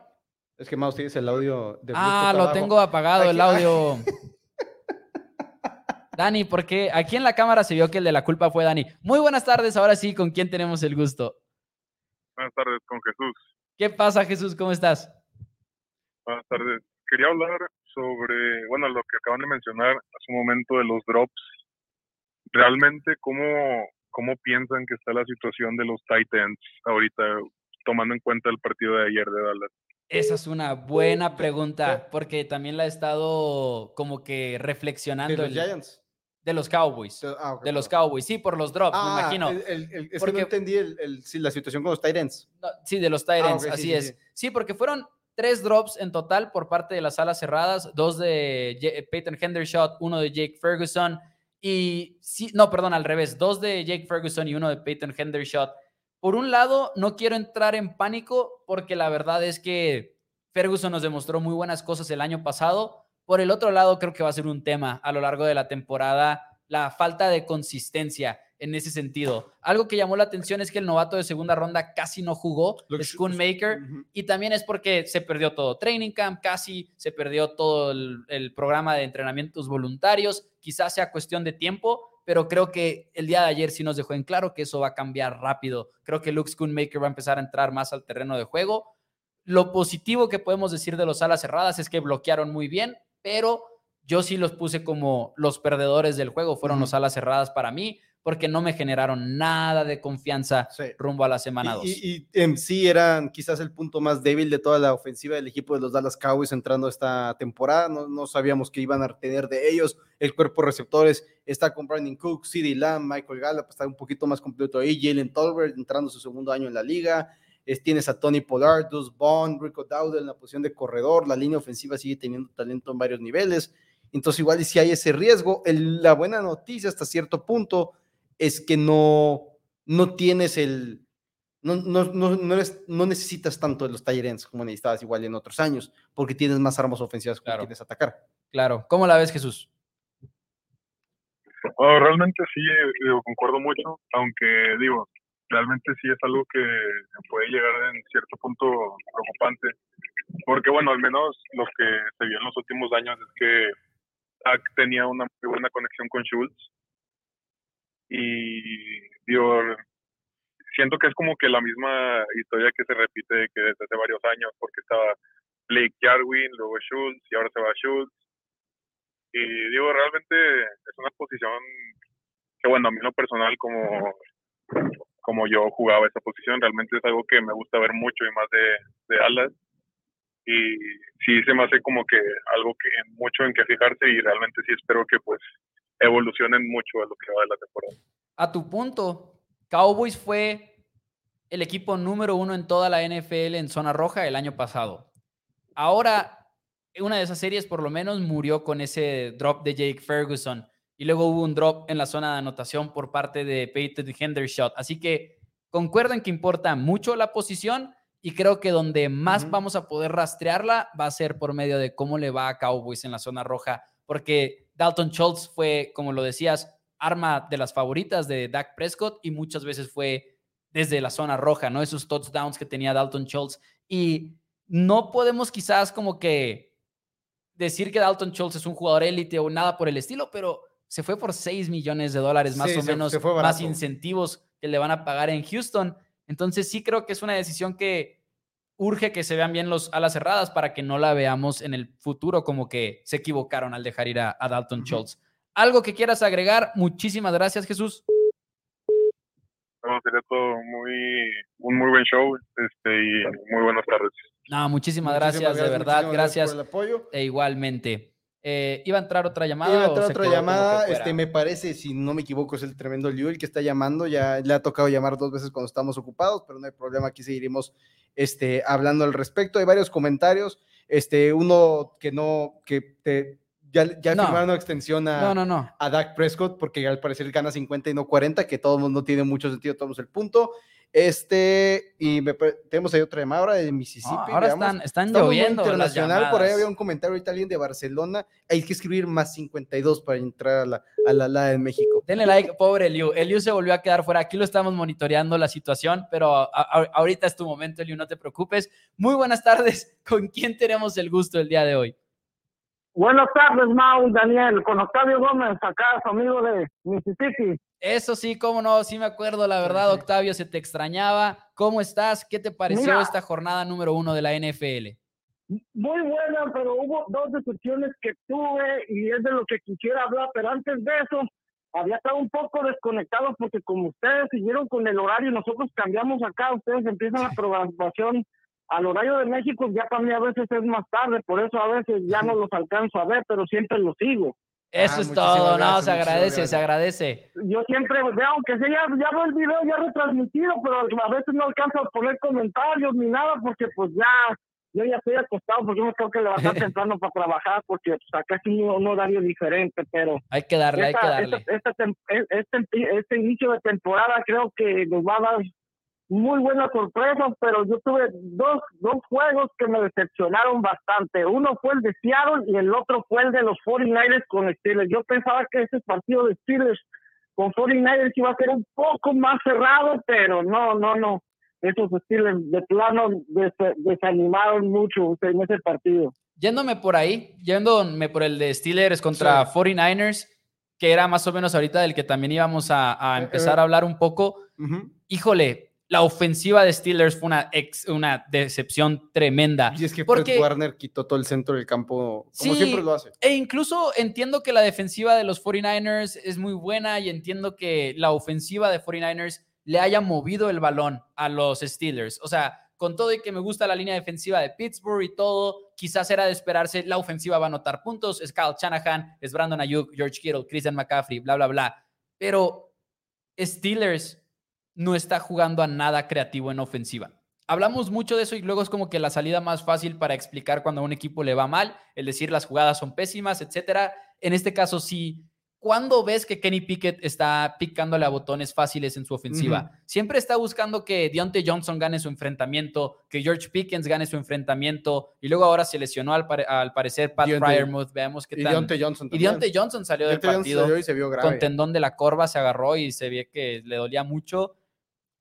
Es que Mouse tienes el audio de Ah, lo abajo. tengo apagado el audio. Dani, porque aquí en la cámara se vio que el de la culpa fue Dani. Muy buenas tardes, ahora sí, ¿con quién tenemos el gusto? Buenas tardes, con Jesús. ¿Qué pasa, Jesús? ¿Cómo estás? Buenas tardes. Quería hablar sobre, bueno, lo que acaban de mencionar hace un momento de los drops. Realmente, ¿cómo, cómo piensan que está la situación de los Titans ahorita, tomando en cuenta el partido de ayer de Dallas? Esa es una buena pregunta, porque también la he estado como que De reflexionando los el- Giants. De los Cowboys. De, ah, De los. Cowboys, sí, por los drops, me Ah, imagino. el- el- el- es que Porque- no entendí la situación con los. No, sí, de los ok, sí, así sí, es. sí. Sí. porque fueron tres drops en total por parte de las alas cerradas, dos de J- Peyton Hendershot, uno de Jake Ferguson y sí, no, perdón, al revés, dos de Jake Ferguson y uno de Peyton Hendershot. Por un lado, no quiero entrar en pánico porque la verdad es que Ferguson nos demostró muy buenas cosas el año pasado. Por el otro lado, creo que va a ser un tema a lo largo de la temporada, la falta de consistencia en ese sentido. Algo que llamó la atención es que el novato de segunda ronda casi no jugó, Schoonmaker, y también es porque se perdió todo training camp, casi se perdió todo el, programa de entrenamientos voluntarios, quizás sea cuestión de tiempo, pero creo que el día de ayer sí nos dejó en claro que eso va a cambiar rápido. Creo que Luke Schoonmaker va a empezar a entrar más al terreno de juego. Lo positivo que podemos decir de los alas cerradas es que bloquearon muy bien, pero yo sí los puse como los perdedores del juego, fueron los alas cerradas para mí porque no me generaron nada de confianza rumbo a la semana 2. Y, en sí eran quizás el punto más débil de toda la ofensiva del equipo de los Dallas Cowboys entrando esta temporada. No, no sabíamos que iban a tener de ellos. El cuerpo de receptores está con Brandon Cook, CeeDee Lamb, Michael Gallup, está un poquito más completo ahí. Jalen Tolbert entrando su segundo año en la liga. Es, tienes a Tony Pollard, Dus Bond, Rico Dowdle en la posición de corredor. La línea ofensiva sigue teniendo talento en varios niveles. Entonces, igual, y si hay ese riesgo, la buena noticia hasta cierto punto es que no, no tienes el, no, no, no, no, necesitas tanto de los talleres como necesitabas igual en otros años, porque tienes más armas ofensivas que quieres atacar. Claro. ¿Cómo la ves, Jesús? Oh, realmente sí, concuerdo mucho, aunque digo, realmente sí es algo que puede llegar en cierto punto preocupante, porque bueno, al menos lo que se vio en los últimos años es que tenía una muy buena conexión con Schultz, y digo, siento que es como que la misma historia que se repite que desde hace varios años, porque estaba Blake Jarwin, luego Schultz y ahora se va Schultz. Y digo, realmente es una posición que, bueno, a mí lo personal, como, como yo jugaba esa posición, realmente es algo que me gusta ver mucho y más de, de alas. Y sí se me hace como que algo que mucho en que fijarse y realmente sí espero que pues evolucionen mucho a lo que va de la temporada. A tu punto, Cowboys fue el equipo número uno en toda la NFL en zona roja el año pasado. Ahora, una de esas series por lo menos murió con ese drop de Jake Ferguson y luego hubo un drop en la zona de anotación por parte de Peyton Hendershot. Así que concuerdan que importa mucho la posición y creo que donde más vamos a poder rastrearla va a ser por medio de cómo le va a Cowboys en la zona roja, porque Dalton Schultz fue, como lo decías, arma de las favoritas de Dak Prescott y muchas veces fue desde la zona roja, ¿no? Esos touchdowns que tenía Dalton Schultz. Y no podemos quizás como que decir que Dalton Schultz es un jugador élite o nada por el estilo, pero se fue por 6 millones de dólares más o menos, más incentivos que le van a pagar en Houston. Entonces sí creo que es una decisión que urge que se vean bien los alas cerradas para que no la veamos en el futuro como que se equivocaron al dejar ir a, Dalton Schultz. ¿Algo que quieras agregar? Muchísimas gracias, Jesús. No, sería todo muy, un muy buen show este, y muy buenas tardes. No, muchísimas, gracias, de verdad, gracias. por el apoyo. E igualmente. Eh, ¿Iba a entrar otra llamada? Iba a entrar otra llamada, este, me parece, si no me equivoco, es el tremendo Liu el que está llamando, ya le ha tocado llamar dos veces cuando estamos ocupados, pero no hay problema, aquí seguiremos este, hablando al respecto. Hay varios comentarios, este, uno que no, que te, ya, ya firmaron una extensión a, no, no, a Dak Prescott, porque al parecer gana 50 y no 40, que todo mundo tiene mucho sentido, tomamos el punto. Este, y tenemos ahí otra llamada ahora de Mississippi. ahora están, están lloviendo. Internacional, por ahí había un comentario ahorita alguien de Barcelona. Hay que escribir más 52 para entrar a la, a la, la de México. Denle like, pobre Eliu. Eliu se volvió a quedar fuera. Aquí lo estamos monitoreando la situación, pero ahorita es tu momento, Eliu, no te preocupes. Muy buenas tardes. ¿Con quién tenemos el gusto el día de hoy? Buenas tardes, Mau, Daniel, con Octavio Gómez, acá, su amigo de Mississippi. Eso sí, cómo no, sí me acuerdo, la verdad, Octavio, se te extrañaba. ¿Cómo estás? ¿Qué te pareció esta jornada número uno de la NFL? Muy buena, pero hubo dos decepciones que tuve y es de lo que quisiera hablar, pero antes de eso, había estado un poco desconectado porque como ustedes siguieron con el horario, nosotros cambiamos acá, ustedes empiezan la programación al horario de México ya para mí a veces es más tarde, por eso a veces ya no los alcanzo a ver, pero siempre los sigo. Eso ah, es todo, no, se agradece, se agradece. Yo siempre, aunque sea, ya, ya veo el video ya retransmitido, pero a veces no alcanzo a poner comentarios ni nada, porque pues ya, yo ya estoy acostado, porque yo me tengo que levantar temprano para trabajar, porque pues, acá es un, horario diferente, pero... Hay que darle, hay que darle. este, este, este inicio de temporada creo que nos va a dar muy buenas sorpresas, pero yo tuve dos, dos juegos que me decepcionaron bastante. Uno fue el de Seattle y el otro fue el de los 49ers con Steelers. Yo pensaba que ese partido de Steelers con 49ers iba a ser un poco más cerrado, pero no, no, no. Esos Steelers de plano desanimaron mucho en ese partido. Yéndome por ahí, yéndome por el de Steelers contra 49ers, que era más o menos ahorita del que también íbamos a, eh, empezar a hablar un poco. Híjole, la ofensiva de Steelers fue una, ex, una decepción tremenda. Y es que porque, Warner quitó todo el centro del campo, como siempre lo hace. E incluso entiendo que la defensiva de los 49ers es muy buena y entiendo que la ofensiva de 49ers le haya movido el balón a los Steelers. O sea, con todo y que me gusta la línea defensiva de Pittsburgh y todo, quizás era de esperarse, la ofensiva va a anotar puntos, es Kyle Shanahan, es Brandon Ayuk, George Kittle, Christian McCaffrey, bla, bla, bla. Pero Steelers no está jugando a nada creativo en ofensiva. Hablamos mucho de eso y luego es como que la salida más fácil para explicar cuando a un equipo le va mal, el decir las jugadas son pésimas, etcétera. En este caso sí. ¿Cuándo ves que Kenny Pickett está picándole a botones fáciles en su ofensiva? Siempre está buscando que Deontay Johnson gane su enfrentamiento, que George Pickens gane su enfrentamiento, y luego ahora se lesionó al, parecer Pat Fryermuth. Veamos qué tal. Y Deontay Johnson Y Deontay Johnson salió del partido con tendón de la corva, se agarró y se ve que le dolía mucho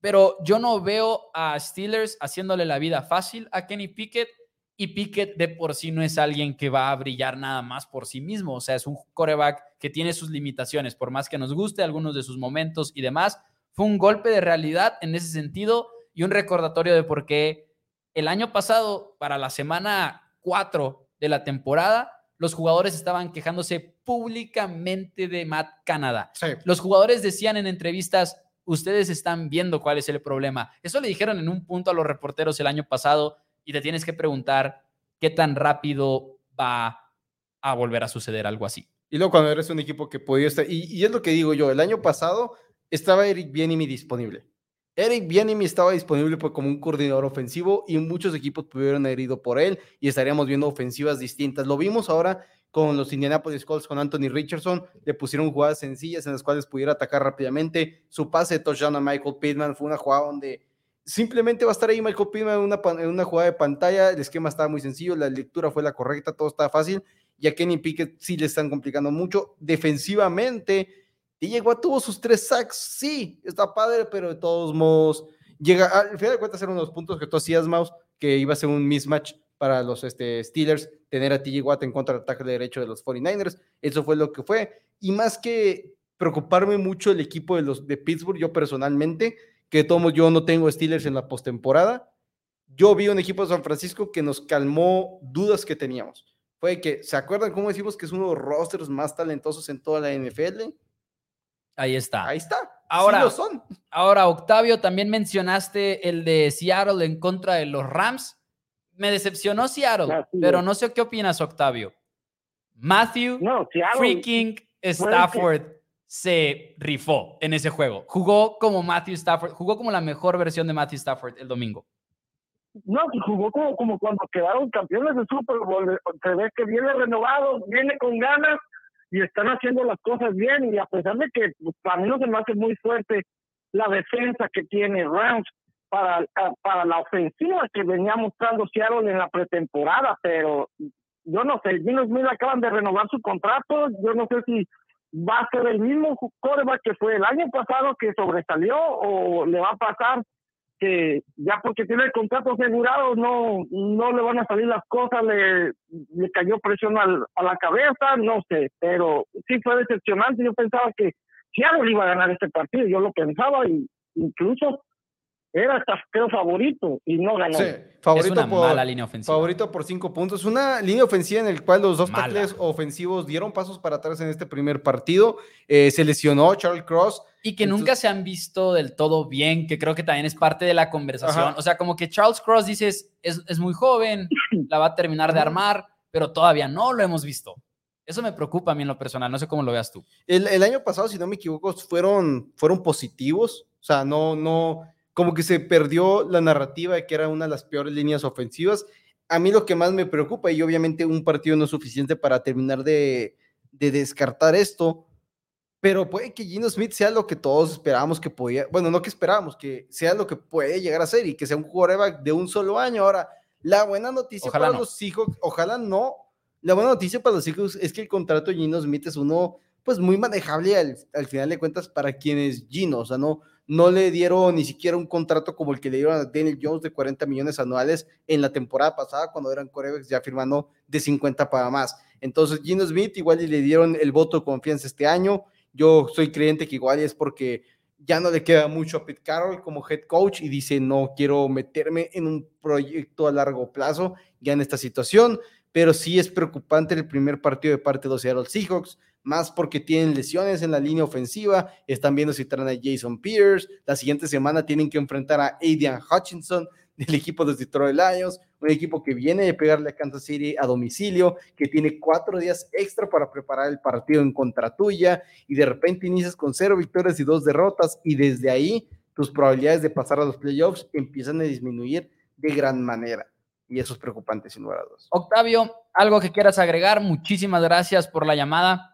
pero yo no veo a Steelers haciéndole la vida fácil a Kenny Pickett y Pickett de por sí no es alguien que va a brillar nada más por sí mismo, o sea, es un coreback que tiene sus limitaciones, por más que nos guste algunos de sus momentos y demás, fue un golpe de realidad en ese sentido y un recordatorio de por qué el año pasado, para la semana 4 de la temporada, los jugadores estaban quejándose públicamente de Matt Canada. Los jugadores decían en entrevistas, ustedes están viendo cuál es el problema. Eso le dijeron en un punto a los reporteros el año pasado y te tienes que preguntar qué tan rápido va a volver a suceder algo así. Y luego cuando eres un equipo que podía estar, y, es lo que digo yo, el año pasado estaba Eric Bienimi disponible. Eric Bienimi estaba disponible como un coordinador ofensivo y muchos equipos pudieron haber ido por él y estaríamos viendo ofensivas distintas. Lo vimos ahora con los Indianapolis Colts, con Anthony Richardson, le pusieron jugadas sencillas en las cuales pudiera atacar rápidamente. Su pase de touchdown a Michael Pittman fue una jugada donde simplemente va a estar ahí Michael Pittman en una, jugada de pantalla. El esquema estaba muy sencillo, la lectura fue la correcta, todo estaba fácil. Y a Kenny Pickett sí le están complicando mucho. Defensivamente, DJ Watt tuvo sus tres sacks, sí, está padre, pero de todos modos, llega, al final de cuentas eran unos puntos que tú hacías, Mouse, que iba a ser un mismatch para los este, Steelers tener a TJ Watt en contra del ataque derecho de los 49ers. Eso fue lo que fue. Y más que preocuparme mucho el equipo de los de Pittsburgh, yo personalmente, que tomo yo no tengo Steelers en la postemporada, yo vi un equipo de San Francisco que nos calmó dudas que teníamos. Fue que, ¿se acuerdan cómo decimos que es uno de los rosters más talentosos en toda la NFL? Ahí está. Ahí está. Ahora, son. ahora, Octavio, también mencionaste el de Seattle en contra de los Rams me decepcionó Seattle, pero no sé qué opinas, Octavio. Matthew freaking Stafford se rifó en ese juego. Jugó como Matthew Stafford, jugó como la mejor versión de Matthew Stafford el domingo. No, jugó como, como cuando quedaron campeones de Super Bowl. Se ve que viene renovado, viene con ganas y están haciendo las cosas bien. Y a pesar de que pues, para mí no se me hace muy fuerte la defensa que tiene Rams, para, para la ofensiva que venía mostrando Seattle en la pretemporada, pero yo no sé, Gino Smith acaban de renovar su contrato, yo no sé si va a ser el mismo coreback que fue el año pasado que sobresalió o le va a pasar que ya porque tiene el contrato asegurado no no le van a salir las cosas, le, le cayó presión al, a la cabeza, no sé, pero sí fue decepcionante, yo pensaba que Seattle iba a ganar este partido, yo lo pensaba y incluso era hasta creo favorito y no ganó. Sí, favorito es una por, mala línea ofensiva. Favorito por cinco puntos. Una línea ofensiva en la cual los dos tackles ofensivos dieron pasos para atrás en este primer partido. Eh, se lesionó Charles Cross. Y que nunca se han visto del todo bien, que creo que también es parte de la conversación. O sea, como que Charles Cross dices, es, es muy joven, la va a terminar de armar, pero todavía no lo hemos visto. Eso me preocupa a mí en lo personal, no sé cómo lo veas tú. El, el año pasado, si no me equivoco, fueron, fueron positivos. O sea, no, no, como que se perdió la narrativa de que era una de las peores líneas ofensivas. A mí lo que más me preocupa, y obviamente un partido no es suficiente para terminar de, descartar esto, pero puede que Gino Smith sea lo que todos esperábamos que podía, bueno, no que esperábamos, que sea lo que puede llegar a ser y que sea un quarterback de un solo año. Ahora, la buena noticia para los Seahawks, ojalá no, la buena noticia para los Seahawks es que el contrato de Gino Smith es uno, pues muy manejable al, al final de cuentas para quien es Gino, o sea, no, no le dieron ni siquiera un contrato como el que le dieron a Daniel Jones de 40 millones anuales en la temporada pasada, cuando eran corebacks ya firmando de 50 para más. Entonces, Gino Smith igual le dieron el voto de confianza este año. Yo soy creyente que igual es porque ya no le queda mucho a Pete Carroll como head coach y dice, no quiero meterme en un proyecto a largo plazo ya en esta situación, pero sí es preocupante el primer partido de parte de los Seahawks, más porque tienen lesiones en la línea ofensiva, están viendo si traen a Jason Pierce, la siguiente semana tienen que enfrentar a Adrian Hutchinson del equipo de Detroit Lions, un equipo que viene de pegarle a Kansas City a domicilio, que tiene cuatro días extra para preparar el partido en contra tuya, y de repente inicias con cero victorias y dos derrotas, y desde ahí tus probabilidades de pasar a los playoffs empiezan a disminuir de gran manera. Y eso es preocupante, sin lugar a dudas. Octavio, algo que quieras agregar, muchísimas gracias por la llamada.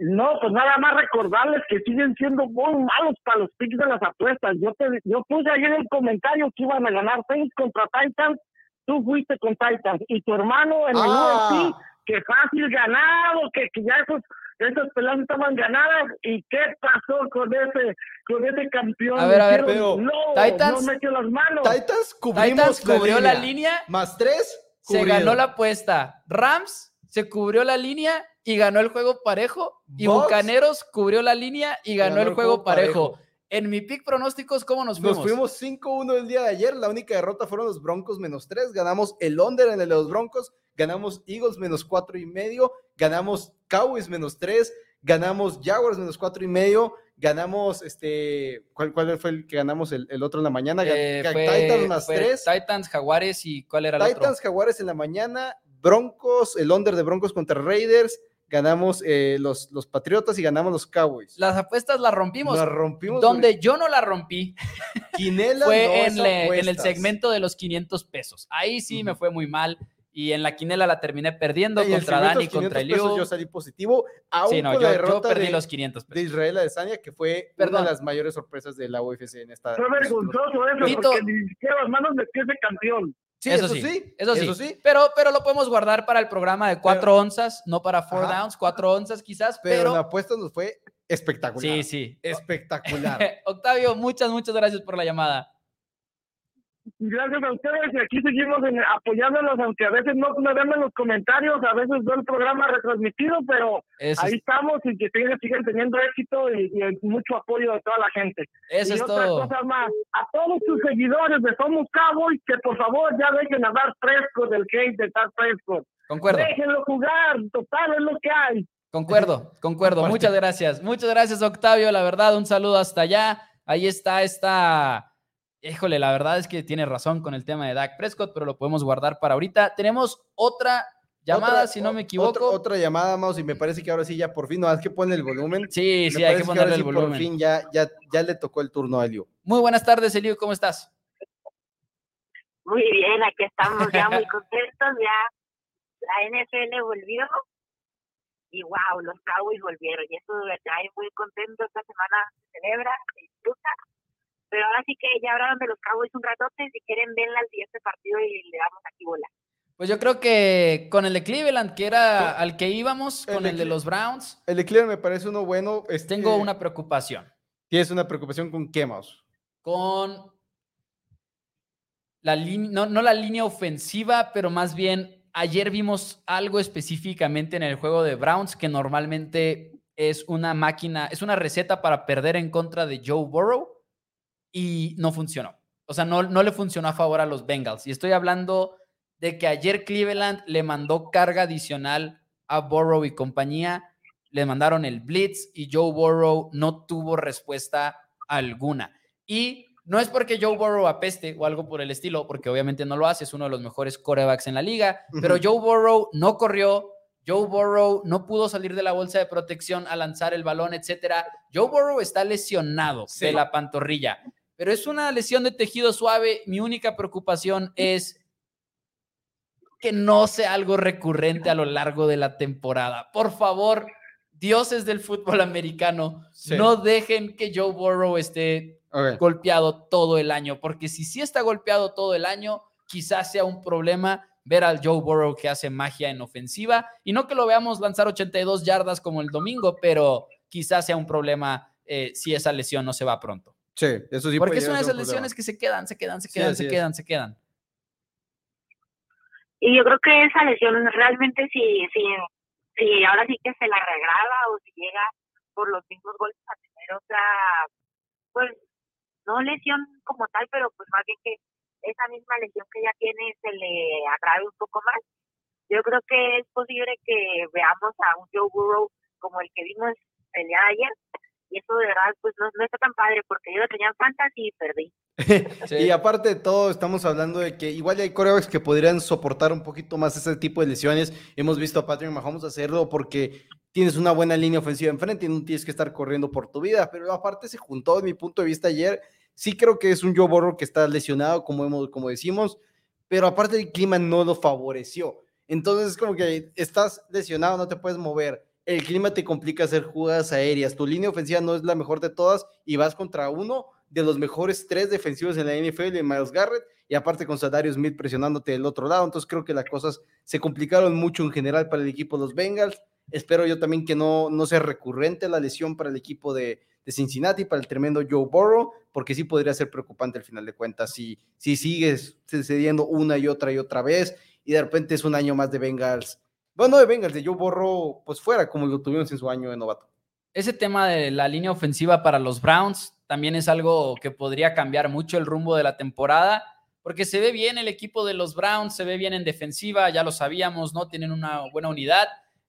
No, pues nada más recordarles que siguen siendo muy malos para los picks de las apuestas. Yo te, yo puse ahí en el comentario que iban a ganar Saints contra Titans, tú fuiste con Titans y tu hermano en el UFC, ah. que fácil ganado, que, que ya esos esas peleas estaban ganadas y qué pasó con ese con ese campeón a ver a ver pero no, Titans no metió las manos Titans cubrimos cubrió la línea, más tres se ganó la apuesta. Rams se cubrió la línea y ganó el juego parejo. Y Bucaneros cubrió la línea y ganó, el, juego, parejo. En mi pick pronósticos, ¿cómo nos fuimos? Nos fuimos 5-1 el día de ayer. La única derrota fueron los Broncos menos 3. Ganamos el under en el de los Broncos. Ganamos Eagles menos 4 y medio. Ganamos Cowboys menos 3. Ganamos Jaguars menos 4 y medio. Ganamos, este, ¿cuál, cuál fue el que ganamos el, el otro en la mañana? Eh, Titans más 3. Titans, Jaguares y ¿cuál era el Titans, otro? Jaguares en la mañana. Broncos, el under de Broncos contra Raiders ganamos eh, los, los Patriotas y ganamos los Cowboys. Las apuestas las rompimos. Las rompimos. Donde yo no la rompí Quinela fue en, en, el segmento de los 500 pesos. Ahí sí me fue muy mal. Y en la quinela la terminé perdiendo contra Dani, contra Eliu. Yo salí positivo. Aún sí, no, con yo, la derrota yo perdí de, los 500 pesos. de Israel Adesanya, que fue Perdón. una de las mayores sorpresas de la UFC en esta. Fue vergonzoso eso, Tito- porque ni siquiera las manos metió ese campeón. Sí, eso, eso, sí, sí, eso sí. eso sí. Pero, pero lo podemos guardar para el programa de cuatro onzas, no para four Ajá. downs, cuatro onzas quizás, Pero, pero, la apuesta nos fue espectacular. sí, sí. Espectacular. Octavio, muchas, muchas gracias por la llamada. Gracias a ustedes y aquí seguimos en- apoyándolos, aunque a veces no me ven en los comentarios, a veces veo el programa retransmitido, pero Eso, ahí es, estamos y que siguen, siguen teniendo éxito y, y mucho apoyo de toda la gente. eso y es otra todo. cosa más, a todos sus seguidores de Somos Cowboys, que por favor ya dejen a dar fresco del hate de Dar Fresco. Concuerdo, Déjenlo jugar, total es lo que hay. concuerdo, concuerdo. Muchas gracias. Muchas gracias, Octavio. La verdad, un saludo hasta allá. Ahí está esta. Híjole, la verdad es que tiene razón con el tema de Dak Prescott, pero lo podemos guardar para ahorita. Tenemos otra llamada, Otra- si no me equivoco. Otra, otra llamada, Maus, y me parece que ahora sí ya por fin, no, es que pone el volumen. Sí, Me sí, hay que ponerle el sí Por volumen. fin ya, ya, ya le tocó el turno a Elio. Muy buenas tardes, Elio, ¿cómo estás? Muy bien, aquí estamos ya muy contentos, ya la NFL volvió y wow, los Cowboys volvieron y eso de verdad es muy contento, esta semana se celebra, se disfruta, pero ahora sí que ya hablaron de los Cowboys un ratote, si quieren ven al siguiente partido y le damos aquí bola. Pues yo creo que con el de Cleveland, que era al que íbamos, El con de el de los Browns, El de Cleveland me parece uno bueno. este, tengo una preocupación Tienes una preocupación con qué, Maus? con la línea, no, no la línea ofensiva, pero más bien ayer vimos algo específicamente en el juego de Browns que normalmente es una máquina, es una receta para perder en contra de Joe Burrow y no funcionó. O sea, no, no le funcionó a favor a los Bengals. Y estoy hablando de que ayer Cleveland le mandó carga adicional a Burrow y compañía. Le mandaron el blitz y Joe Burrow no tuvo respuesta alguna. Y no es porque Joe Burrow apeste o algo por el estilo, porque obviamente no lo hace, es uno de los mejores corebacks en la liga, pero. Joe Burrow no corrió, Joe Burrow no pudo salir de la bolsa de protección a lanzar el balón, etcétera. Joe Burrow está lesionado Sí. de la pantorrilla, pero es una lesión de tejido suave. Mi única preocupación es que no sea algo recurrente a lo largo de la temporada. Por favor, dioses del fútbol americano, no dejen que Joe Burrow esté golpeado todo el año, porque si sí está golpeado todo el año, quizás sea un problema ver al Joe Burrow que hace magia en ofensiva y no que lo veamos lanzar 82 yardas como el domingo, pero quizás sea un problema eh, si esa lesión no se va pronto. Sí, eso sí. Porque son esas lesiones que se quedan, se quedan, se quedan, se quedan, se quedan. Y yo creo que esa lesión realmente si, si, si ahora sí que se la regraba o si llega por los mismos golpes a tener otra, pues no lesión como tal, pero pues más bien que esa misma lesión que ya tiene se le agrave un poco más. Yo creo que es posible que veamos a un Joe Burrow como el que vimos pelear ayer, y eso de verdad pues no, está tan padre porque yo lo tenía en fantasy y perdí. Y aparte de todo, estamos hablando de que igual hay corebacks que podrían soportar un poquito más ese tipo de lesiones. Hemos visto a Patrick Mahomes hacerlo porque tienes una buena línea ofensiva enfrente y no tienes que estar corriendo por tu vida. Pero aparte se juntó, en mi punto de vista, ayer. Sí creo que es un Joe Burrow que está lesionado, como, hemos, como decimos, pero aparte el clima no lo favoreció. Entonces es como que estás lesionado, no te puedes mover el clima te complica hacer jugadas aéreas. Tu línea ofensiva no es la mejor de todas y vas contra uno de los mejores tres defensivos en la NFL, Miles Garrett, y aparte con Sadario Smith presionándote del otro lado. Entonces creo que las cosas se complicaron mucho en general para el equipo de los Bengals. Espero yo también que no, no sea recurrente la lesión para el equipo de, de Cincinnati, para el tremendo Joe Burrow, porque sí podría ser preocupante al final de cuentas si, si sigues sucediendo una y otra y otra vez y de repente es un año más de Bengals bueno, de Bengals, de Joe Borro, pues fuera, como lo tuvimos en su año de novato. Ese tema de la línea ofensiva para los Browns también es algo que podría cambiar mucho el rumbo de la temporada, porque se ve bien el equipo de los Browns, se ve bien en defensiva, ya lo sabíamos, ¿no? Tienen una buena unidad.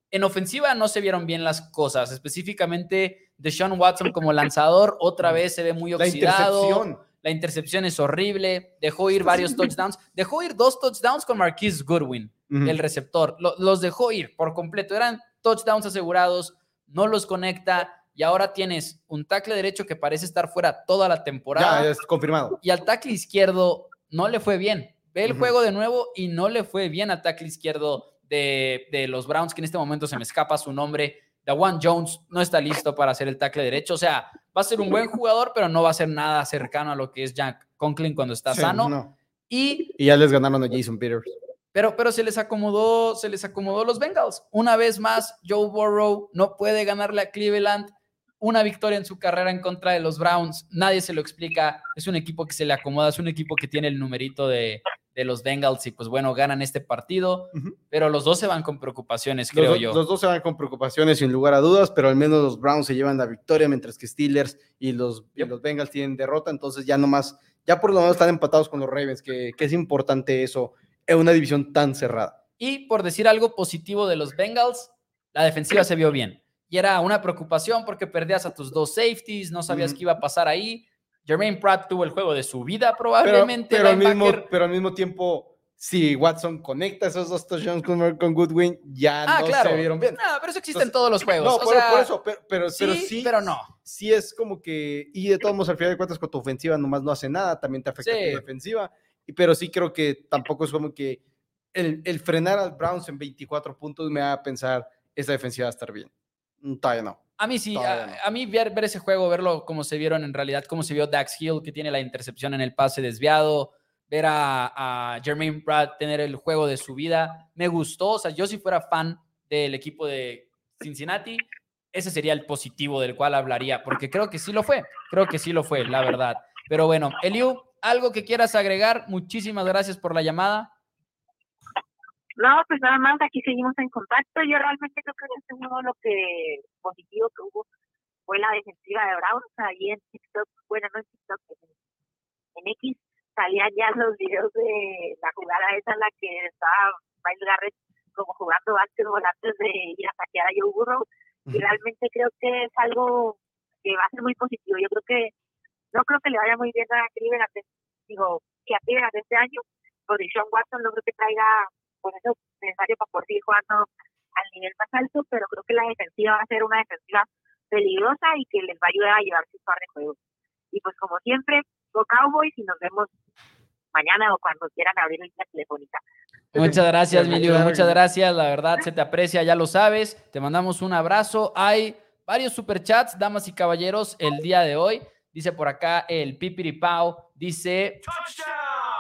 En ofensiva no se vieron bien las cosas, específicamente de Sean Watson como lanzador, otra vez se ve muy oxidado. La intercepción. La intercepción es horrible, dejó ir varios touchdowns, dejó ir dos touchdowns con Marquise Goodwin el receptor. los dejó ir por completo. Eran touchdowns asegurados, no los conecta y ahora tienes un tackle derecho que parece estar fuera toda la temporada. Ya, es confirmado. Y al tackle izquierdo no le fue bien. Ve el juego de nuevo y no le fue bien al tackle izquierdo de, de, los Browns, que en este momento se me escapa su nombre. Dawan Jones no está listo para hacer el tackle derecho. O sea, va a ser un buen jugador, pero no va a ser nada cercano a lo que es Jack Conklin cuando está sano. Y, y ya les ganaron a Jason Peters. Pero, pero se les acomodó, se les acomodó los Bengals. Una vez más, Joe Burrow no puede ganarle a Cleveland. Una victoria en su carrera en contra de los Browns. Nadie se lo explica. Es un equipo que se le acomoda, es un equipo que tiene el numerito de, los Bengals y pues bueno, ganan este partido. Pero los dos se van con preocupaciones, creo yo. Los dos se van con preocupaciones sin lugar a dudas, pero al menos los Browns se llevan la victoria, mientras que Steelers y los, los Bengals tienen derrota. Entonces ya nomás, ya por lo menos están empatados con los Ravens, que, que es importante eso en una división tan cerrada. Y por decir algo positivo de los Bengals, la defensiva se vio bien. Y era una preocupación porque perdías a tus dos safeties, no sabías qué iba a pasar ahí. Jermaine Pratt tuvo el juego de su vida probablemente. Pero, al, mismo, pero al mismo tiempo, si Watson conecta esos dos touchdowns con, con Goodwin, ya ah, no se vieron bien. No, pero eso existe en todos los juegos. No, por, eso, pero, pero, sí, pero no. Sí es como que, y de todos modos, al final de cuentas, con tu ofensiva nomás no hace nada, también te afecta tu defensiva pero sí creo que tampoco es como que el, el frenar al Browns en 24 puntos me va a pensar, esa defensiva va a estar bien. Mm, todavía no. A mí sí, a, mí ver, ver, ese juego, verlo como se vieron en realidad, como se vio Dax Hill, que tiene la intercepción en el pase desviado, ver a, a Jermaine Pratt tener el juego de su vida, me gustó. O sea, yo si fuera fan del equipo de Cincinnati, ese sería el positivo del cual hablaría, porque creo que sí lo fue, creo que sí lo fue, la verdad. Pero bueno, Eliu, ¿Algo que quieras agregar? Muchísimas gracias por la llamada. No, pues nada más, aquí seguimos en contacto. Yo realmente creo que este uno lo que positivo que hubo fue la defensiva de Browns. Ahí en TikTok, bueno, no en TikTok, en, X salían ya los videos de la jugada esa en la que estaba Miles Garrett como jugando básquetbol antes de ir a saquear a Joe Burrow. Y realmente creo que es algo que va a ser muy positivo. Yo creo que no creo que le vaya muy bien a Cleveland, digo, que a Cleveland este año, porque Sean Watson no creo que traiga pues eso necesario para poder seguir jugando al nivel más alto, pero creo que la defensiva va a ser una defensiva peligrosa y que les va a ayudar a llevarse un par de juegos. Y pues como siempre, go Cowboys y nos vemos mañana o cuando quieran abrir la telefónica. Muchas gracias, Milio. Muchas gracias. La verdad, se te aprecia, ya lo sabes. Te mandamos un abrazo. Hay varios superchats, damas y caballeros, el día de hoy. Dice por acá el Pipiripao. Dice.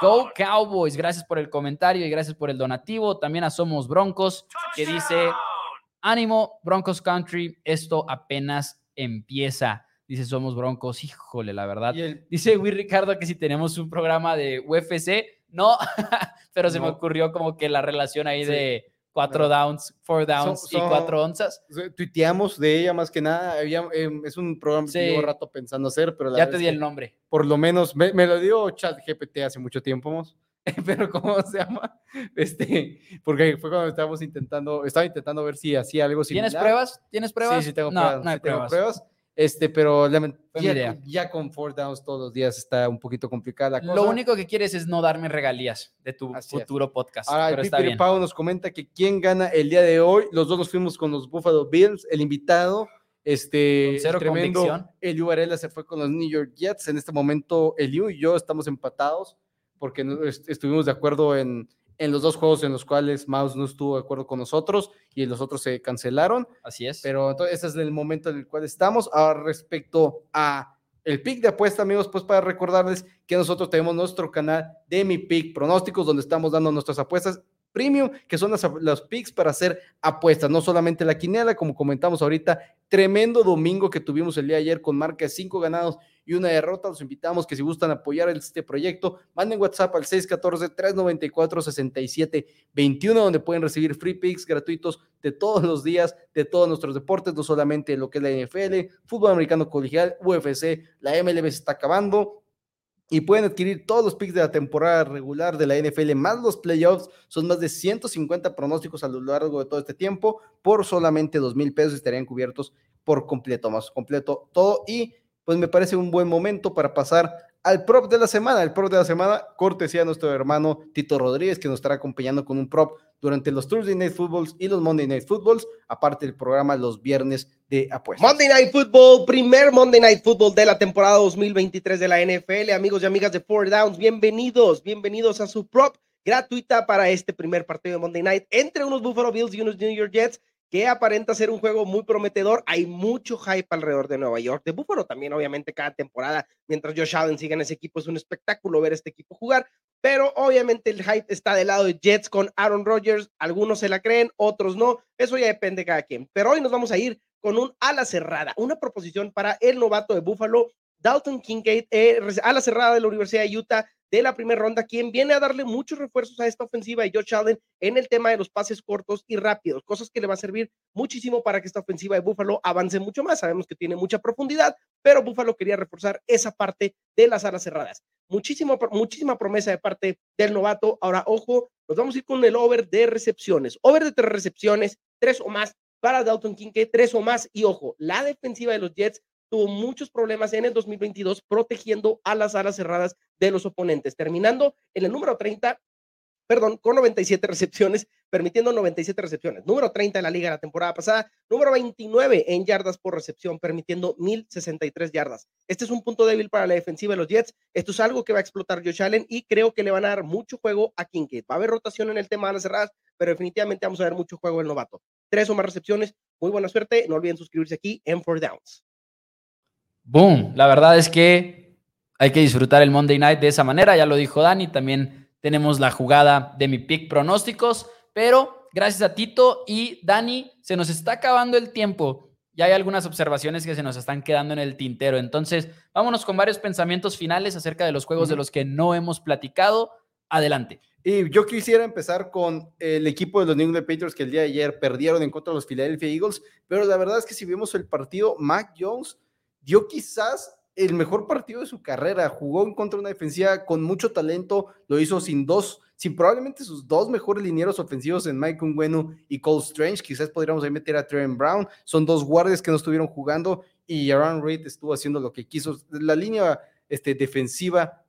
Go Cowboys. Gracias por el comentario y gracias por el donativo. También a Somos Broncos, que dice: Ánimo, Broncos Country. Esto apenas empieza. Dice Somos Broncos. Híjole, la verdad. Dice Will Ricardo que si tenemos un programa de UFC no, pero se me ocurrió como que la relación ahí de cuatro downs, four downs y cuatro onzas. Tuiteamos de ella más que nada. Em, es un programa que llevo rato pensando hacer, pero ya te di el nombre. Por lo menos me, lo dio Chat GPT hace mucho tiempo, pero ¿cómo se llama? Este, porque fue cuando estábamos intentando, estaba intentando ver si hacía algo similar. ¿Tienes pruebas? ¿Tienes pruebas? Sí, sí tengo pruebas. No hay pruebas. Este, pero ya, ya, con four downs todos los días está un poquito complicada la cosa. Lo único que quieres es no darme regalías de tu futuro podcast. Ahora, pero está bien. Pau nos comenta que quién gana el día de hoy. Los dos nos fuimos con los Buffalo Bills. El invitado, este, cero tremendo, el URL se fue con los New York Jets. En este momento, Eliu y yo estamos empatados porque estuvimos de acuerdo en en los dos juegos en los cuales Mouse no estuvo de acuerdo con nosotros y los otros se cancelaron. Así es. Pero entonces ese es el momento en el cual estamos. Ahora respecto a el pick de apuesta, amigos, pues para recordarles que nosotros tenemos nuestro canal de Mi Pick Pronósticos, donde estamos dando nuestras apuestas premium, que son las, los picks para hacer apuestas, no solamente la quiniela, como comentamos ahorita, tremendo domingo que tuvimos el día de ayer con marca de cinco ganados y una derrota. Los invitamos que si gustan apoyar este proyecto, manden WhatsApp al 614-394-6721, donde pueden recibir free picks gratuitos de todos los días, de todos nuestros deportes, no solamente lo que es la NFL, fútbol americano colegial, UFC, la MLB se está acabando, y pueden adquirir todos los picks de la temporada regular de la NFL más los playoffs. Son más de 150 pronósticos a lo largo de todo este tiempo por solamente dos mil pesos estarían cubiertos por completo, más completo todo. Y pues me parece un buen momento para pasar al prop de la semana. El prop de la semana, cortesía a nuestro hermano Tito Rodríguez, que nos estará acompañando con un prop durante los Thursday Night Footballs y los Monday Night Footballs, aparte del programa los viernes de apuestas. Monday Night Football, primer Monday Night Football de la temporada 2023 de la NFL. Amigos y amigas de Four Downs, bienvenidos, bienvenidos a su prop gratuita para este primer partido de Monday Night entre unos Buffalo Bills y unos New York Jets que aparenta ser un juego muy prometedor. Hay mucho hype alrededor de Nueva York, de Buffalo también, obviamente, cada temporada, mientras Josh Allen siga en ese equipo, es un espectáculo ver este equipo jugar, pero obviamente el hype está del lado de Jets con Aaron Rodgers. Algunos se la creen, otros no. Eso ya depende de cada quien. Pero hoy nos vamos a ir con un ala cerrada, una proposición para el novato de Buffalo, Dalton Kincaid, eh, ala cerrada de la Universidad de Utah de la primera ronda, quien viene a darle muchos refuerzos a esta ofensiva y Josh Allen en el tema de los pases cortos y rápidos, cosas que le va a servir muchísimo para que esta ofensiva de Buffalo avance mucho más. Sabemos que tiene mucha profundidad, pero Buffalo quería reforzar esa parte de las alas cerradas. Muchísimo, muchísima promesa de parte del novato. Ahora, ojo, nos vamos a ir con el over de recepciones. Over de tres recepciones, tres o más para Dalton Kincaid, tres o más. Y ojo, la defensiva de los Jets tuvo muchos problemas en el 2022 protegiendo a las alas cerradas de los oponentes, terminando en el número 30, perdón, con 97 recepciones, permitiendo 97 recepciones. Número 30 en la liga la temporada pasada, número 29 en yardas por recepción, permitiendo 1063 yardas. Este es un punto débil para la defensiva de los Jets. Esto es algo que va a explotar Josh Allen y creo que le van a dar mucho juego a Kincaid. Va a haber rotación en el tema de las cerradas, pero definitivamente vamos a ver mucho juego el novato. Tres o más recepciones. Muy buena suerte. No olviden suscribirse aquí en Four Downs. Boom. La verdad es que hay que disfrutar el Monday Night de esa manera. Ya lo dijo Dani. También tenemos la jugada de mi pick pronósticos. Pero gracias a Tito y Dani, se nos está acabando el tiempo. Ya hay algunas observaciones que se nos están quedando en el tintero. Entonces, vámonos con varios pensamientos finales acerca de los juegos de los que no hemos platicado. Adelante. Y yo quisiera empezar con el equipo de los New England Patriots que el día de ayer perdieron en contra de los Philadelphia Eagles, pero la verdad es que si vemos el partido, Mac Jones dio quizás el mejor partido de su carrera, jugó en contra una defensiva con mucho talento, lo hizo sin dos, sin probablemente sus dos mejores linieros ofensivos en Mike Unguenu y Cole Strange, quizás podríamos ahí meter a Trevor Brown, son dos guardias que no estuvieron jugando y Aaron Reed estuvo haciendo lo que quiso, la línea este, defensiva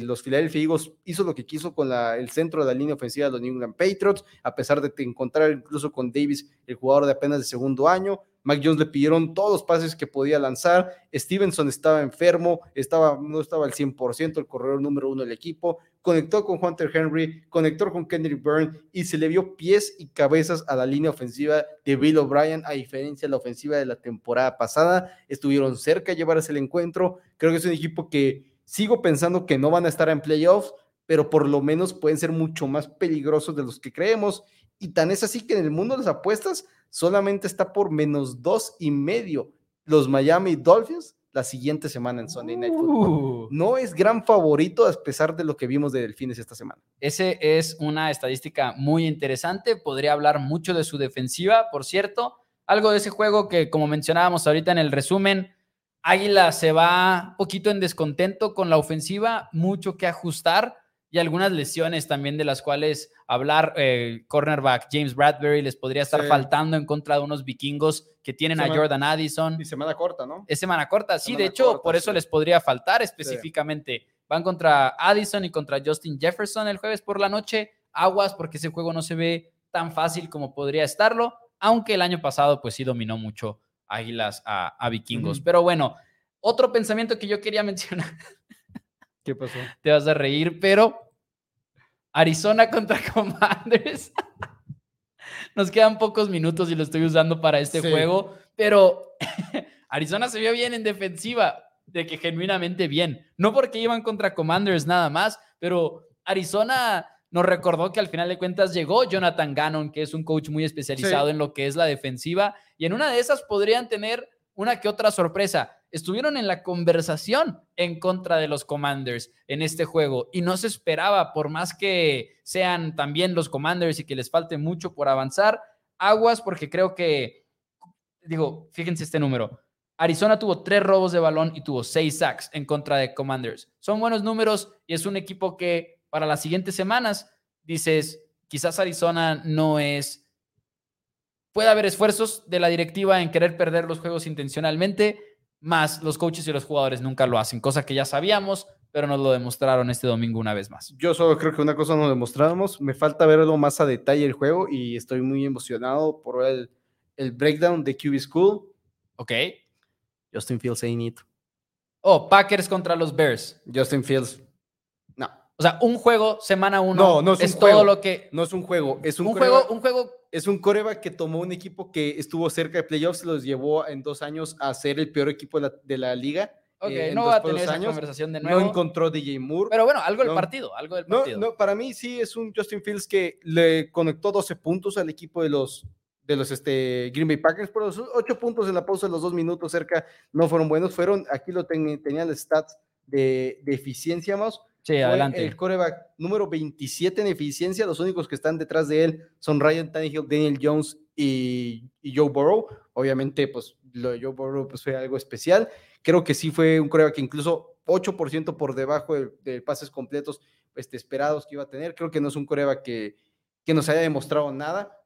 los Philadelphia Eagles hizo lo que quiso con el centro de la línea ofensiva de los New England Patriots, a pesar de encontrar incluso con Davis, el jugador de apenas de segundo año. Mac Jones le pidieron todos los pases que podía lanzar. Stevenson estaba enfermo, estaba, no estaba al 100%, el corredor número uno del equipo. Conectó con Hunter Henry, conectó con Kendrick Byrne y se le vio pies y cabezas a la línea ofensiva de Bill O'Brien, a diferencia de la ofensiva de la temporada pasada. Estuvieron cerca de llevarse el encuentro. Creo que es un equipo que sigo pensando que no van a estar en playoffs, pero por lo menos pueden ser mucho más peligrosos de los que creemos. Y tan es así que en el mundo de las apuestas solamente está por menos dos y medio los Miami Dolphins la siguiente semana en Sunday Night Football. Uh. No es gran favorito a pesar de lo que vimos de Delfines esta semana. Ese es una estadística muy interesante. Podría hablar mucho de su defensiva, por cierto. Algo de ese juego que, como mencionábamos ahorita en el resumen, Águila se va poquito en descontento con la ofensiva, mucho que ajustar y algunas lesiones también de las cuales hablar. Eh, cornerback James Bradbury les podría estar Sí. faltando en contra de unos vikingos que tienen a Jordan Addison. Y semana corta, ¿no? Es semana corta, sí, de hecho, corta, por eso sí. les podría faltar específicamente. Van contra Addison y contra Justin Jefferson el jueves por la noche. Aguas, porque ese juego no se ve tan fácil como podría estarlo, aunque el año pasado, pues sí dominó mucho Águilas a, a Vikingos. Pero bueno, otro pensamiento que yo quería mencionar, ¿Qué pasó? te vas a reír, pero Arizona contra Commanders. Nos quedan pocos minutos y lo estoy usando para este Sí. juego, pero Arizona se vio bien en defensiva, de que genuinamente bien. No porque iban contra Commanders nada más, pero Arizona nos recordó que al final de cuentas llegó Jonathan Gannon, que es un coach muy especializado Sí. en lo que es la defensiva, y en una de esas podrían tener una que otra sorpresa. Estuvieron en la conversación en contra de los Commanders en este juego y no se esperaba, por más que sean también los Commanders y que les falte mucho por avanzar, aguas porque creo que, digo, fíjense este número. Arizona tuvo tres robos de balón y tuvo seis sacks en contra de Commanders. Son buenos números y es un equipo que para las siguientes semanas dices, quizás Arizona no es puede haber esfuerzos de la directiva en querer perder los juegos intencionalmente, más los coaches y los jugadores nunca lo hacen, cosa que ya sabíamos, pero nos lo demostraron este domingo una vez más. Yo solo creo que una cosa nos demostramos. Me falta verlo más a detalle el juego y estoy muy emocionado por el, el breakdown de QB School. ¿Ok? Justin Fields ain't it. Oh, Packers contra los Bears. Justin Fields. No, O sea, un juego, semana uno, No, no es es un todo juego. lo que... no es un juego. Es un, Un juego, un juego Es un coreback que tomó un equipo que estuvo cerca de playoffs, los llevó en dos años a ser el peor equipo de la, de la liga. Ok, eh, no va a tener esa años. conversación de No nuevo. encontró DJ Moore. pero bueno, algo del no. partido, algo del No, partido. no, para mí sí es un Justin Fields que le conectó 12 puntos al equipo de los de los este, Green Bay Packers, pero los 8 puntos en la pausa de los dos minutos cerca no fueron buenos, fueron, aquí lo ten, tenía el stats de, de eficiencia más, sí, fue adelante. el coreback número 27 en eficiencia, los únicos que están detrás de él son Ryan Tannehill, Daniel Jones y, y Joe Burrow, obviamente pues lo de Joe Burrow pues, fue algo especial, creo que sí fue un coreback que incluso 8% por debajo de, de pases completos este, esperados que iba a tener. Creo que no es un coreback que, que nos haya demostrado nada.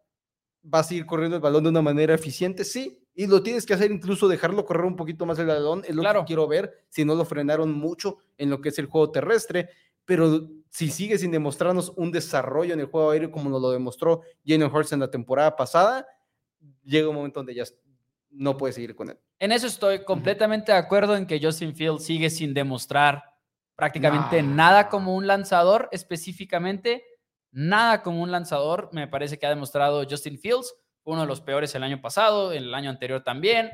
Va a seguir corriendo el balón de una manera eficiente, sí, y lo tienes que hacer incluso dejarlo correr un poquito más el balón, es lo Claro. que quiero ver, si no lo frenaron mucho en lo que es el juego terrestre, pero si sigue sin demostrarnos un desarrollo en el juego aéreo como nos lo demostró Jalen Hurts en la temporada pasada, llega un momento donde ya no puede seguir con él. En eso estoy completamente de acuerdo en que Justin Fields sigue sin demostrar prácticamente nada como un lanzador específicamente, nada como un lanzador. Me parece que ha demostrado Justin Fields, uno de los peores el año pasado, el año anterior también.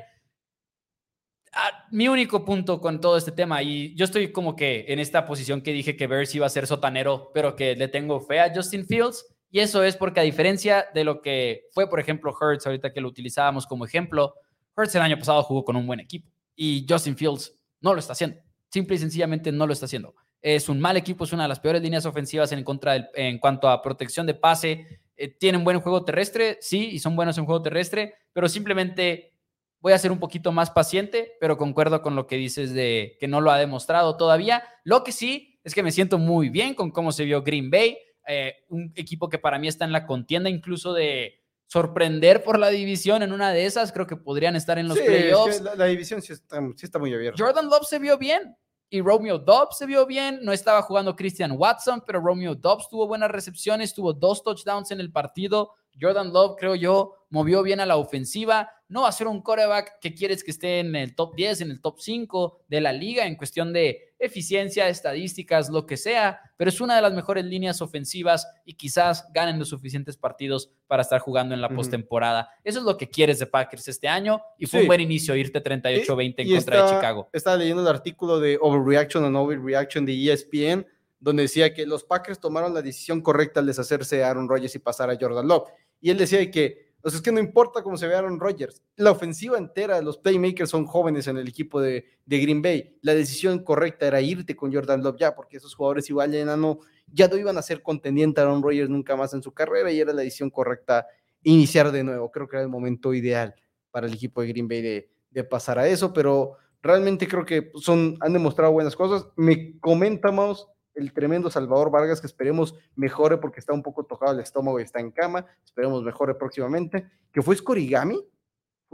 Ah, mi único punto con todo este tema, y yo estoy como que en esta posición que dije que Bears iba a ser sotanero, pero que le tengo fe a Justin Fields, y eso es porque a diferencia de lo que fue, por ejemplo, Hurts, ahorita que lo utilizábamos como ejemplo, Hurts el año pasado jugó con un buen equipo y Justin Fields no lo está haciendo. Simple y sencillamente no lo está haciendo. Es un mal equipo, es una de las peores líneas ofensivas en, contra en cuanto a protección de pase. Eh, tienen buen juego terrestre, sí, y son buenos en juego terrestre, pero simplemente voy a ser un poquito más paciente, pero concuerdo con lo que dices de que no lo ha demostrado todavía. Lo que sí es que me siento muy bien con cómo se vio Green Bay, eh, un equipo que para mí está en la contienda incluso de sorprender por la división en una de esas, creo que podrían estar en los Sí, es que playoffs. la, la división sí está, sí está muy abierta. Jordan Love se vio bien. Y Romeo Dobbs se vio bien. No estaba jugando Christian Watson, pero Romeo Dobbs tuvo buenas recepciones, tuvo dos touchdowns en el partido. Jordan Love, creo yo, movió bien a la ofensiva. No va a ser un coreback que quieres que esté en el top 10, en el top 5 de la liga en cuestión de eficiencia, estadísticas, lo que sea, pero es una de las mejores líneas ofensivas y quizás ganen los suficientes partidos para estar jugando en la postemporada. Eso es lo que quieres de Packers este año y fue un buen inicio irte 38-20 en contra de Chicago. Estaba leyendo el artículo de Overreaction and Overreaction de ESPN donde decía que los Packers tomaron la decisión correcta al deshacerse de Aaron Rodgers y pasar a Jordan Love. Y él decía que, o es que no importa cómo se ve Aaron Rodgers, la ofensiva entera, de los playmakers son jóvenes en el equipo de, de, Green Bay. La decisión correcta era irte con Jordan Love ya, porque esos jugadores igual ya no, ya no iban a ser contendiente Aaron Rodgers nunca más en su carrera y era la decisión correcta iniciar de nuevo. Creo que era el momento ideal para el equipo de Green Bay de, de pasar a eso, pero realmente creo que son, han demostrado buenas cosas. Me comentamos el tremendo Salvador Vargas, que esperemos mejore porque está un poco tocado el estómago y está en cama, esperemos mejore próximamente, que fue Scorigami.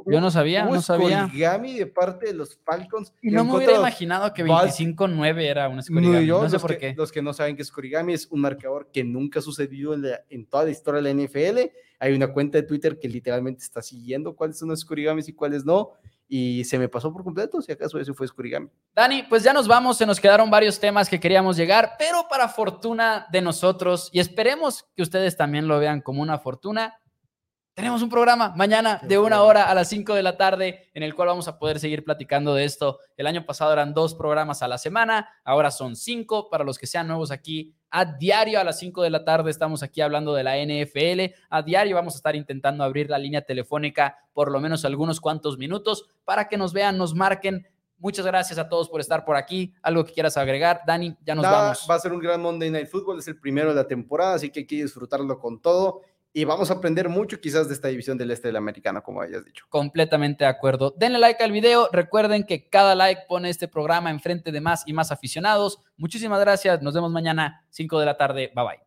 Yo no sabía, no sabía. Scorigami de parte de los Falcons. Y no me hubiera imaginado que 25-9 era un Scorigami. No, sé por qué. Los que no saben que Scorigami es un marcador que nunca sucedió en, en toda la historia de la NFL. Hay una cuenta de Twitter que literalmente está siguiendo cuáles son los Scorigamis y cuáles no y se me pasó por completo, si acaso eso fue Skurigami. Dani, pues ya nos vamos, se nos quedaron varios temas que queríamos llegar, pero para fortuna de nosotros, y esperemos que ustedes también lo vean como una fortuna, tenemos un programa mañana de una hora a las 5 de la tarde en el cual vamos a poder seguir platicando de esto. El año pasado eran dos programas a la semana, ahora son cinco. Para los que sean nuevos aquí, a diario a las 5 de la tarde estamos aquí hablando de la NFL. A diario vamos a estar intentando abrir la línea telefónica por lo menos algunos cuantos minutos para que nos vean, nos marquen. Muchas gracias a todos por estar por aquí. Algo que quieras agregar, Dani, ya nos vamos. Va a ser un gran Monday Night Football, es el primero de la temporada, así que hay que disfrutarlo con todo y vamos a aprender mucho quizás de esta división del este del americano, como hayas dicho. Completamente de acuerdo. Denle like al video. Recuerden que cada like pone este programa enfrente de más y más aficionados. Muchísimas gracias. Nos vemos mañana, 5 de la tarde. Bye bye.